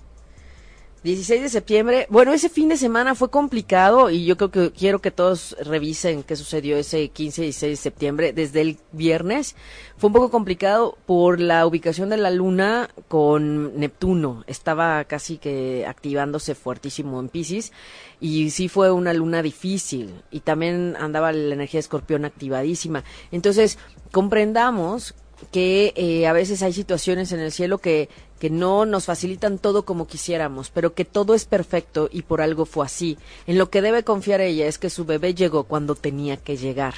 16 de septiembre, bueno, ese fin de semana fue complicado y yo creo que quiero que todos revisen qué sucedió ese 15 y 16 de septiembre. Desde el viernes fue un poco complicado por la ubicación de la luna con Neptuno. Estaba casi que activándose fuertísimo en Pisces y sí fue una luna difícil y también andaba la energía de escorpión activadísima. Entonces, comprendamos que eh, a veces hay situaciones en el cielo que, que no nos facilitan todo como quisiéramos, pero que todo es perfecto y por algo fue así. En lo que debe confiar ella es que su bebé llegó cuando tenía que llegar.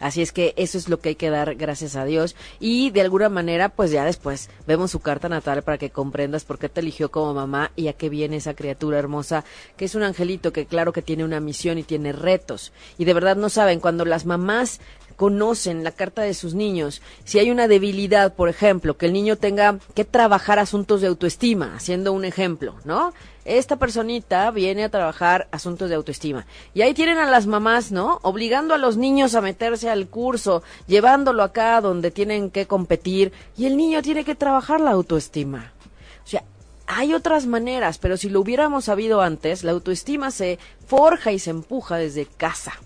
Así es que eso es lo que hay que dar gracias a Dios y de alguna manera pues ya después vemos su carta natal para que comprendas por qué te eligió como mamá y a qué viene esa criatura hermosa que es un angelito que claro que tiene una misión y tiene retos y de verdad no saben cuando las mamás conocen la carta de sus niños. Si hay una debilidad, por ejemplo, que el niño tenga que trabajar asuntos de autoestima, haciendo un ejemplo, ¿no? Esta personita viene a trabajar asuntos de autoestima. Y ahí tienen a las mamás, ¿no? Obligando a los niños a meterse al curso, llevándolo acá donde tienen que competir, y el niño tiene que trabajar la autoestima. O sea, hay otras maneras, pero si lo hubiéramos sabido antes, la autoestima se forja y se empuja desde casa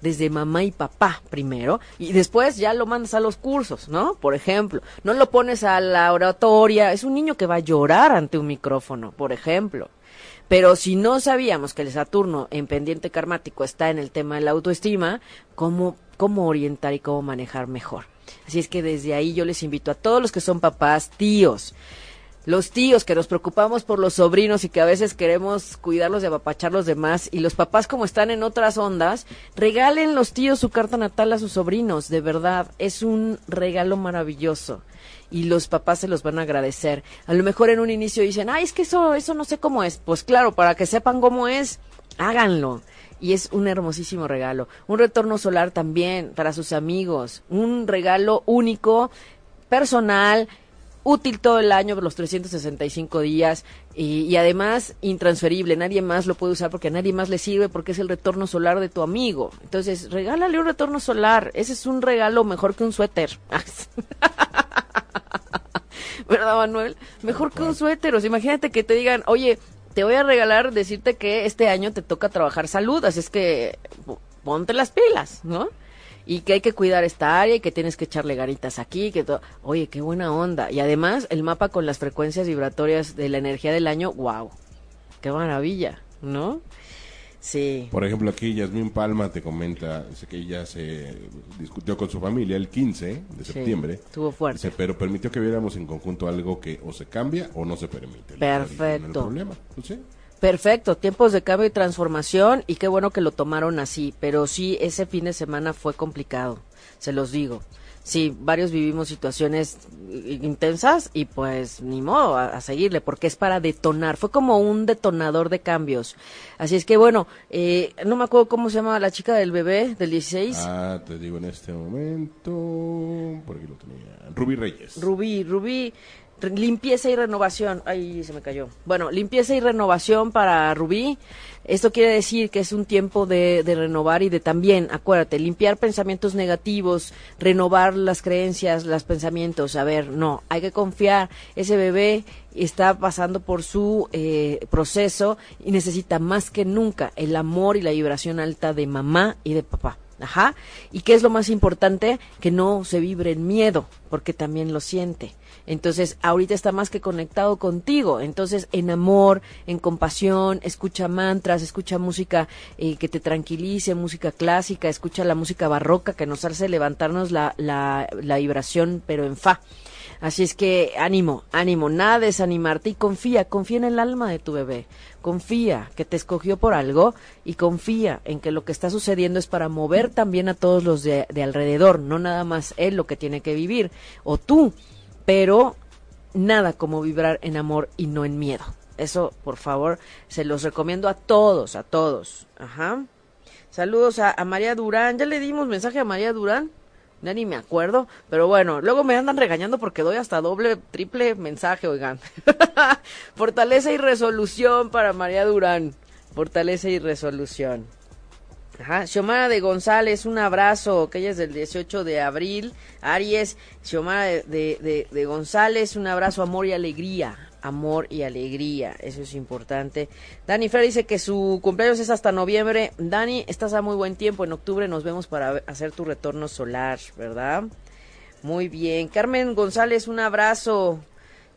desde mamá y papá primero y después ya lo mandas a los cursos, ¿no? Por ejemplo, no lo pones a la oratoria, es un niño que va a llorar ante un micrófono, por ejemplo. Pero si no sabíamos que el Saturno en pendiente karmático está en el tema de la autoestima, ¿cómo, cómo orientar y cómo manejar mejor? Así es que desde ahí yo les invito a todos los que son papás, tíos, los tíos que nos preocupamos por los sobrinos y que a veces queremos cuidarlos y apapachar los demás y los papás como están en otras ondas, regalen los tíos su carta natal a sus sobrinos, de verdad, es un regalo maravilloso y los papás se los van a agradecer. A lo mejor en un inicio dicen, "Ay, es que eso eso no sé cómo es." Pues claro, para que sepan cómo es, háganlo. Y es un hermosísimo regalo. Un retorno solar también para sus amigos. Un regalo único, personal, útil todo el año por los 365 días y, y además intransferible. Nadie más lo puede usar porque a nadie más le sirve porque es el retorno solar de tu amigo. Entonces, regálale un retorno solar. Ese es un regalo mejor que un suéter. ¿Verdad, Manuel? Mejor que un suéter. O sea, imagínate que te digan, oye, te voy a regalar, decirte que este año te toca trabajar salud, así es que po- ponte las pilas, ¿no? Y que hay que cuidar esta área y que tienes que echarle ganitas aquí, que todo. Oye, qué buena onda. Y además, el mapa con las frecuencias vibratorias de la energía del año, wow. Qué maravilla, ¿no? Sí. Por ejemplo, aquí Yasmín Palma te comenta, dice que ella se discutió con su familia el 15 de Sí, septiembre. estuvo fuerte. Dice, pero permitió que viéramos en conjunto algo que o se cambia o no se permite. Perfecto. "No hay problema. Pues sí. Perfecto, tiempos de cambio y transformación y qué bueno que lo tomaron así, pero sí, ese fin de semana fue complicado, se los digo. Sí, varios vivimos situaciones intensas y pues ni modo a, a seguirle porque es para detonar, fue como un detonador de cambios. Así es que bueno, eh, no me acuerdo cómo se llama la chica del bebé del 16. Ah, te digo en este momento, por aquí lo tenía. Rubí Reyes. Rubí, Rubí, limpieza y renovación. Ay, se me cayó. Bueno, limpieza y renovación para Rubí. Esto quiere decir que es un tiempo de, renovar y de también, acuérdate, limpiar pensamientos negativos, renovar las creencias, los pensamientos. A ver, no, hay que confiar. Ese bebé está pasando por su eh, proceso y necesita más que nunca el amor y la vibración alta de mamá y de papá. Ajá. ¿Y qué es lo más importante? Que no se vibre el miedo, porque también lo siente. Entonces, ahorita está más que conectado contigo. Entonces, en amor, en compasión, escucha mantras, escucha música eh, que te tranquilice, música clásica, escucha la música barroca que nos hace levantarnos la, la, la vibración, pero en fa. Así es que ánimo, ánimo, nada desanimarte y confía, confía en el alma de tu bebé, confía que te escogió por algo y confía en que lo que está sucediendo es para mover también a todos los de, de alrededor, no nada más él lo que tiene que vivir o tú, pero nada como vibrar en amor y no en miedo. Eso, por favor, se los recomiendo a todos, a todos. Ajá. Saludos a María Durán. Ya le dimos mensaje a María Durán. Ya ni me acuerdo, pero bueno, luego me andan regañando porque doy hasta doble, triple mensaje, oigan. Fortaleza y resolución para María Durán. Fortaleza y resolución. Ajá, Xiomara de González, un abrazo, que ella es del 18 de abril. Aries, Xiomara de, de, de, de González, un abrazo, amor y alegría amor y alegría. Eso es importante. Dani Fer dice que su cumpleaños es hasta noviembre. Dani, estás a muy buen tiempo. En octubre nos vemos para hacer tu retorno solar, ¿verdad? Muy bien. Carmen González, un abrazo.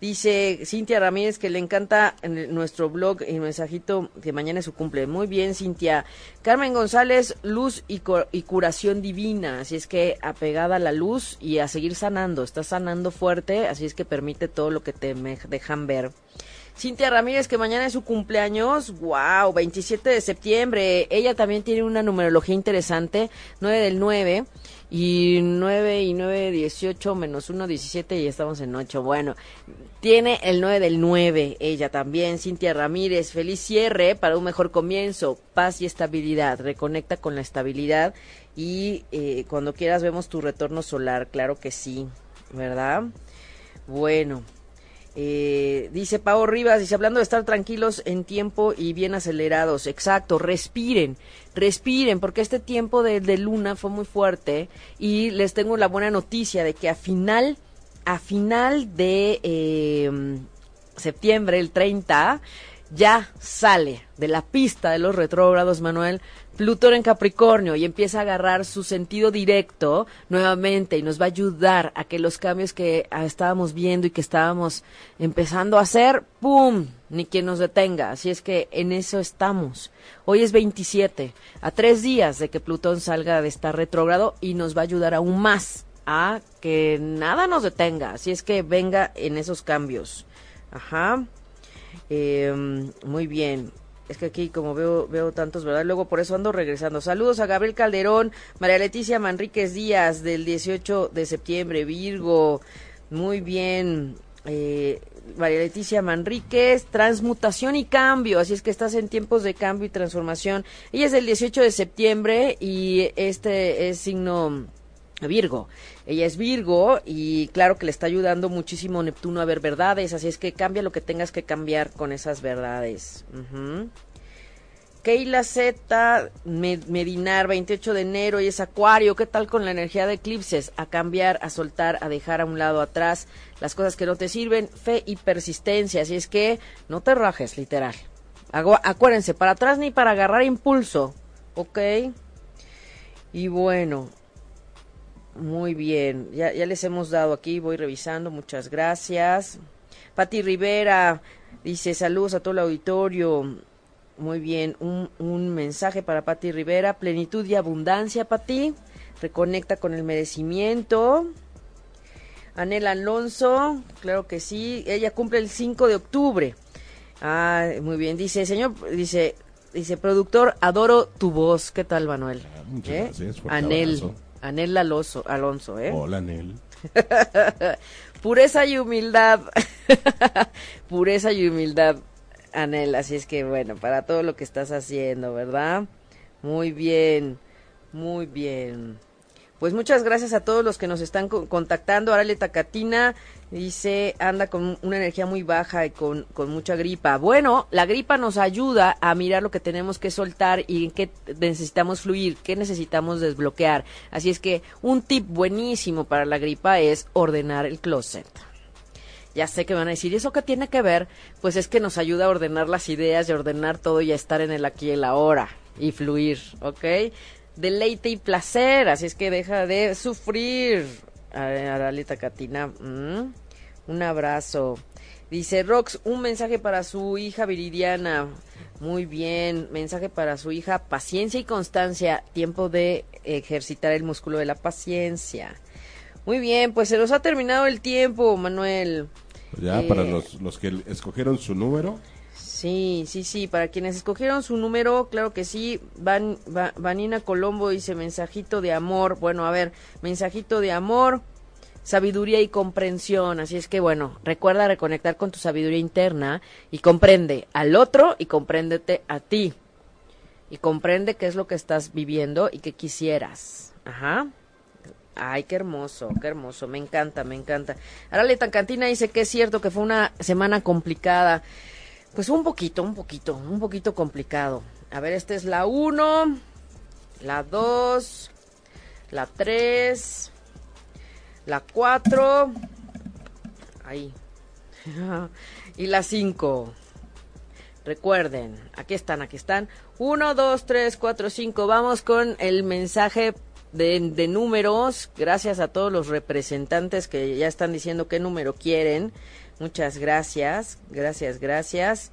Dice Cintia Ramírez que le encanta en nuestro blog y mensajito que mañana es su cumple. Muy bien, Cintia. Carmen González, luz y, y, curación divina. Así es que apegada a la luz y a seguir sanando. Está sanando fuerte, así es que permite todo lo que te dejan ver. Cintia Ramírez, que mañana es su cumpleaños. ¡Wow! 27 de septiembre. Ella también tiene una numerología interesante. 9 del 9. Y 9 y 9, 18 menos 1, 17 y estamos en 8. Bueno, tiene el 9 del 9, ella también, Cintia Ramírez. Feliz cierre para un mejor comienzo, paz y estabilidad. Reconecta con la estabilidad y eh, cuando quieras vemos tu retorno solar, claro que sí, ¿verdad? Bueno, eh, dice Pau Rivas, dice, hablando de estar tranquilos en tiempo y bien acelerados, exacto, respiren, respiren, porque este tiempo de, de luna fue muy fuerte y les tengo la buena noticia de que a final, a final de eh, septiembre, el 30, ya sale de la pista de los retrógrados, Manuel, Plutón en Capricornio y empieza a agarrar su sentido directo nuevamente y nos va a ayudar a que los cambios que estábamos viendo y que estábamos empezando a hacer, ¡pum! Ni quien nos detenga. Así es que en eso estamos. Hoy es 27, a tres días de que Plutón salga de estar retrógrado y nos va a ayudar aún más a que nada nos detenga. Así es que venga en esos cambios. Ajá. Eh, muy bien. Es que aquí como veo veo tantos, ¿verdad? Luego por eso ando regresando. Saludos a Gabriel Calderón, María Leticia Manríquez Díaz del 18 de septiembre, Virgo. Muy bien. Eh, María Leticia Manríquez, transmutación y cambio, así es que estás en tiempos de cambio y transformación. Ella es del 18 de septiembre y este es signo Virgo. Ella es Virgo y claro que le está ayudando muchísimo Neptuno a ver verdades, así es que cambia lo que tengas que cambiar con esas verdades. Uh Keila Z, Medinar, 28 de enero y es Acuario. ¿Qué tal con la energía de eclipses? A cambiar, a soltar, a dejar a un lado atrás las cosas que no te sirven, fe y persistencia. Así es que no te rajes, literal. acuérdense, para atrás ni para agarrar impulso. ¿Ok? Y bueno, muy bien, ya, ya les hemos dado aquí, voy revisando, muchas gracias. Pati Rivera dice saludos a todo el auditorio. Muy bien, un, un mensaje para Pati Rivera, plenitud y abundancia, Pati. Reconecta con el merecimiento. Anel Alonso, claro que sí, ella cumple el 5 de octubre. Ah, muy bien, dice, señor, dice, dice, productor, adoro tu voz. ¿Qué tal, Manuel? Ah, muchas ¿Eh? gracias. Anel. Abrazo. Anel Alonso, Alonso, ¿eh? Hola, Anel. Pureza y humildad. Pureza y humildad, Anel. Así es que, bueno, para todo lo que estás haciendo, ¿verdad? Muy bien, muy bien. Pues muchas gracias a todos los que nos están co contactando. Arale Tacatina dice, anda con una energía muy baja y con, con, mucha gripa. Bueno, la gripa nos ayuda a mirar lo que tenemos que soltar y en qué necesitamos fluir, qué necesitamos desbloquear. Así es que un tip buenísimo para la gripa es ordenar el closet. Ya sé que van a decir, ¿y eso qué tiene que ver? Pues es que nos ayuda a ordenar las ideas y ordenar todo y a estar en el aquí y el ahora y fluir, ¿ok? Deleite y placer, así es que deja de sufrir, Araleta Catina. Mm, un abrazo. Dice Rox, un mensaje para su hija Viridiana. Muy bien, mensaje para su hija, paciencia y constancia, tiempo de ejercitar el músculo de la paciencia. Muy bien, pues se nos ha terminado el tiempo, Manuel. Ya, para eh, los, los que escogieron su número. Sí, sí, sí, para quienes escogieron su número, claro que sí. Van, Vanina Colombo dice mensajito de amor. Bueno, a ver, mensajito de amor, sabiduría y comprensión. Así es que bueno, recuerda reconectar con tu sabiduría interna y comprende al otro y compréndete a ti. Y comprende qué es lo que estás viviendo y qué quisieras. Ajá. Ay, qué hermoso, qué hermoso, me encanta, me encanta. Araleta Cantina dice que es cierto que fue una semana complicada. Pues un poquito, un poquito, un poquito complicado. A ver, esta es la 1, la 2, la 3, la 4, ahí, y la 5. Recuerden, aquí están, aquí están. 1, 2, 3, 4, 5. Vamos con el mensaje de, números, gracias a todos los representantes que ya están diciendo qué número quieren. Muchas gracias, gracias, gracias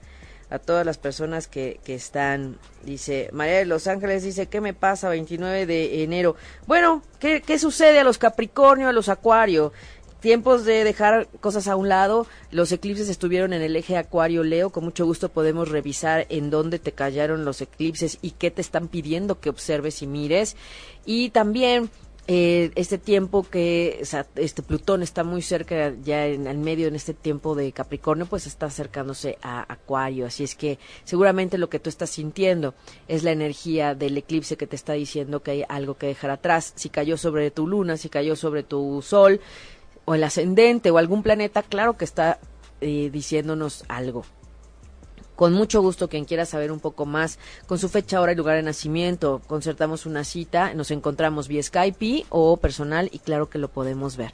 a todas las personas que, que están. Dice María de Los Ángeles, dice, ¿qué me pasa 29 de enero? Bueno, ¿qué, qué sucede a los Capricornio, a los Acuario? tiempos de dejar cosas a un lado. Los eclipses estuvieron en el eje Acuario-Leo. Con mucho gusto podemos revisar en dónde te callaron los eclipses y qué te están pidiendo que observes y mires. Y también eh, este tiempo que este Plutón está muy cerca ya en el medio en este tiempo de Capricornio pues está acercándose a Acuario así es que seguramente lo que tú estás sintiendo es la energía del eclipse que te está diciendo que hay algo que dejar atrás si cayó sobre tu luna si cayó sobre tu sol o el ascendente o algún planeta, claro que está eh, diciéndonos algo. Con mucho gusto, quien quiera saber un poco más, con su fecha, hora y lugar de nacimiento, concertamos una cita, nos encontramos vía Skype o personal y claro que lo podemos ver.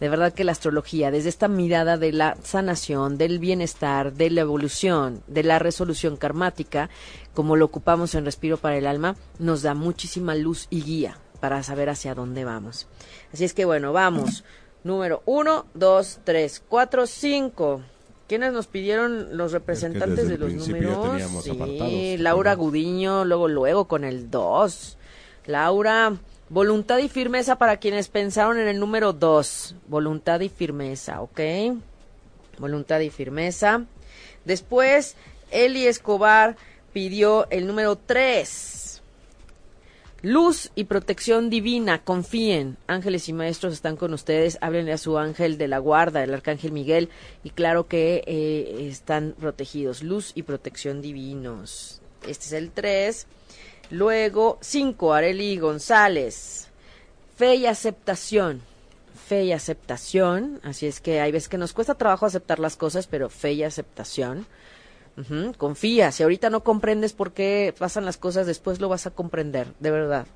De verdad que la astrología, desde esta mirada de la sanación, del bienestar, de la evolución, de la resolución karmática, como lo ocupamos en Respiro para el Alma, nos da muchísima luz y guía para saber hacia dónde vamos. Así es que bueno, vamos número 1, 2, 3, 4, 5. ¿Quiénes nos pidieron los representantes de los números? Sí, Laura Gudiño, luego, luego con el 2. Laura, voluntad y firmeza para quienes pensaron en el número 2. Voluntad y firmeza, ¿ok? Voluntad y firmeza. Después, Eli Escobar pidió el número 3. Luz y protección divina, confíen. Ángeles y maestros están con ustedes. Háblenle a su ángel de la guarda, el arcángel Miguel, y claro que eh, están protegidos. Luz y protección divinos. Este es el 3. Luego, 5, Areli González. Fe y aceptación. Fe y aceptación. Así es que hay veces que nos cuesta trabajo aceptar las cosas, pero fe y aceptación confía, si ahorita no comprendes por qué pasan las cosas, después lo vas a comprender, de verdad.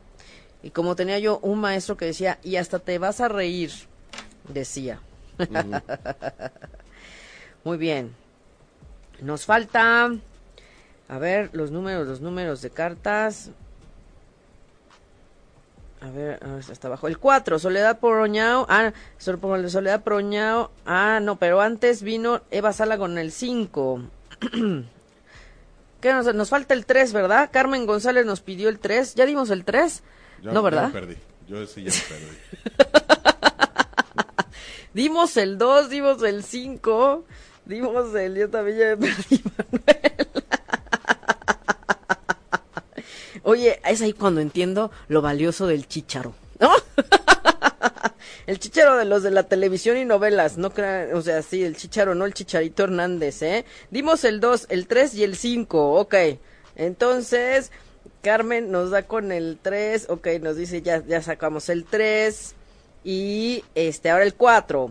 Y como tenía yo un maestro que decía, y hasta te vas a reír, decía. Muy bien. Nos falta, a ver, los números, los números de cartas. A ver, hasta abajo. El 4, Soledad Poroñao. Ah, Soledad Poroñao. Ah, no, pero antes vino Eva Sala con el 5. ¿Qué nos, nos, falta el 3, ¿verdad? Carmen González nos pidió el 3. ¿Ya dimos el 3? no, ¿verdad? Yo perdí. Yo sí ya perdí. dimos el 2, dimos el 5, dimos el... Yo también ya perdí, Manuel. Oye, es ahí cuando entiendo lo valioso del chicharo, ¿no? El chicharo de los de la televisión y novelas, no crean, o sea, sí, el chicharo, no el chicharito Hernández, ¿eh? Dimos el 2, el 3 y el 5, ok. Entonces, Carmen nos da con el 3, ok, nos dice ya, ya sacamos el 3 y este, ahora el 4.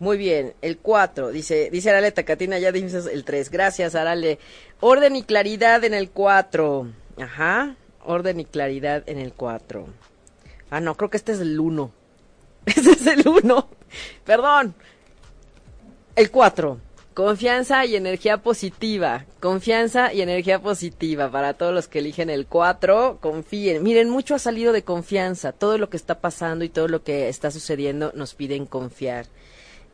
Muy bien, el 4, dice, dice Arale Tacatina, ya dices el 3. Gracias, Arale. Orden y claridad en el 4. Ajá, orden y claridad en el 4. Ah, no, creo que este es el 1. Ese es el 1. Perdón. El 4. Confianza y energía positiva. Confianza y energía positiva para todos los que eligen el 4. Confíen. Miren, mucho ha salido de confianza. Todo lo que está pasando y todo lo que está sucediendo nos piden confiar.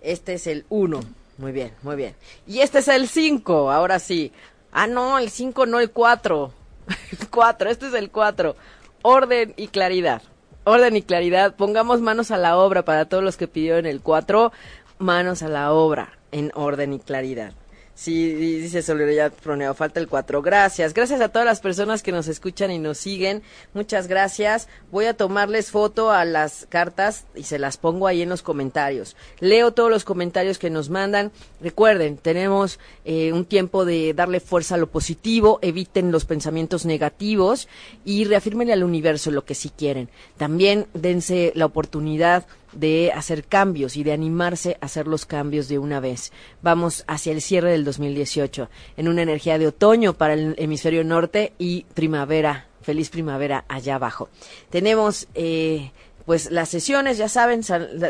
Este es el 1. Muy bien, muy bien. Y este es el 5. Ahora sí. Ah, no, el 5 no, el 4. El 4, este es el 4. Orden y claridad. Orden y claridad. Pongamos manos a la obra para todos los que pidieron el 4. Manos a la obra en orden y claridad. Sí, dice Soledad Proneo, falta el 4. Gracias. Gracias a todas las personas que nos escuchan y nos siguen. Muchas gracias. Voy a tomarles foto a las cartas y se las pongo ahí en los comentarios. Leo todos los comentarios que nos mandan. Recuerden, tenemos eh, un tiempo de darle fuerza a lo positivo, eviten los pensamientos negativos y reafirmen al universo lo que sí quieren. También dense la oportunidad de hacer cambios y de animarse a hacer los cambios de una vez. Vamos hacia el cierre del 2018 en una energía de otoño para el hemisferio norte y primavera, feliz primavera allá abajo. Tenemos eh, pues las sesiones, ya saben,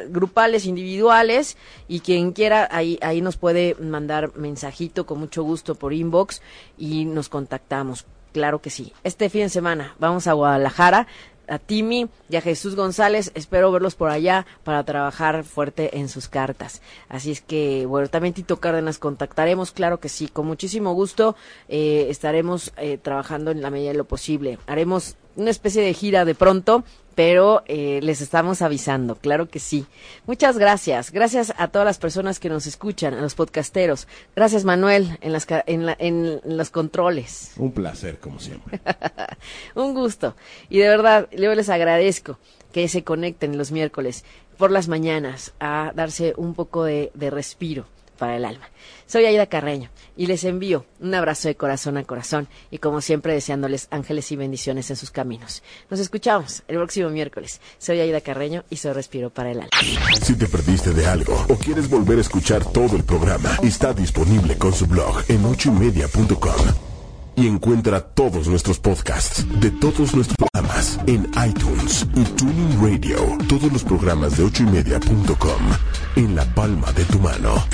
grupales, individuales, y quien quiera, ahí, ahí nos puede mandar mensajito con mucho gusto por inbox y nos contactamos. Claro que sí. Este fin de semana vamos a Guadalajara a Timi y a Jesús González. Espero verlos por allá para trabajar fuerte en sus cartas. Así es que, bueno, también Tito Cárdenas contactaremos, claro que sí, con muchísimo gusto eh, estaremos eh, trabajando en la medida de lo posible. Haremos una especie de gira de pronto pero eh, les estamos avisando, claro que sí. Muchas gracias, gracias a todas las personas que nos escuchan, a los podcasteros. Gracias Manuel en, las, en, en los controles. Un placer, como siempre. Un gusto. Y de verdad, yo les agradezco que se conecten los miércoles por las mañanas a darse un poco de respiro para el alma. Soy Aida Carreño y les envío un abrazo de corazón a corazón y como siempre deseándoles ángeles y bendiciones en sus caminos. Nos escuchamos el próximo miércoles. Soy Aida Carreño y soy Respiro para el Alma. Si te perdiste de algo o quieres volver a escuchar todo el programa, está disponible con su blog en ochoymedia.com y encuentra todos nuestros podcasts de todos nuestros programas en iTunes y Tuning Radio. Todos los programas de ochoymedia.com en la palma de tu mano.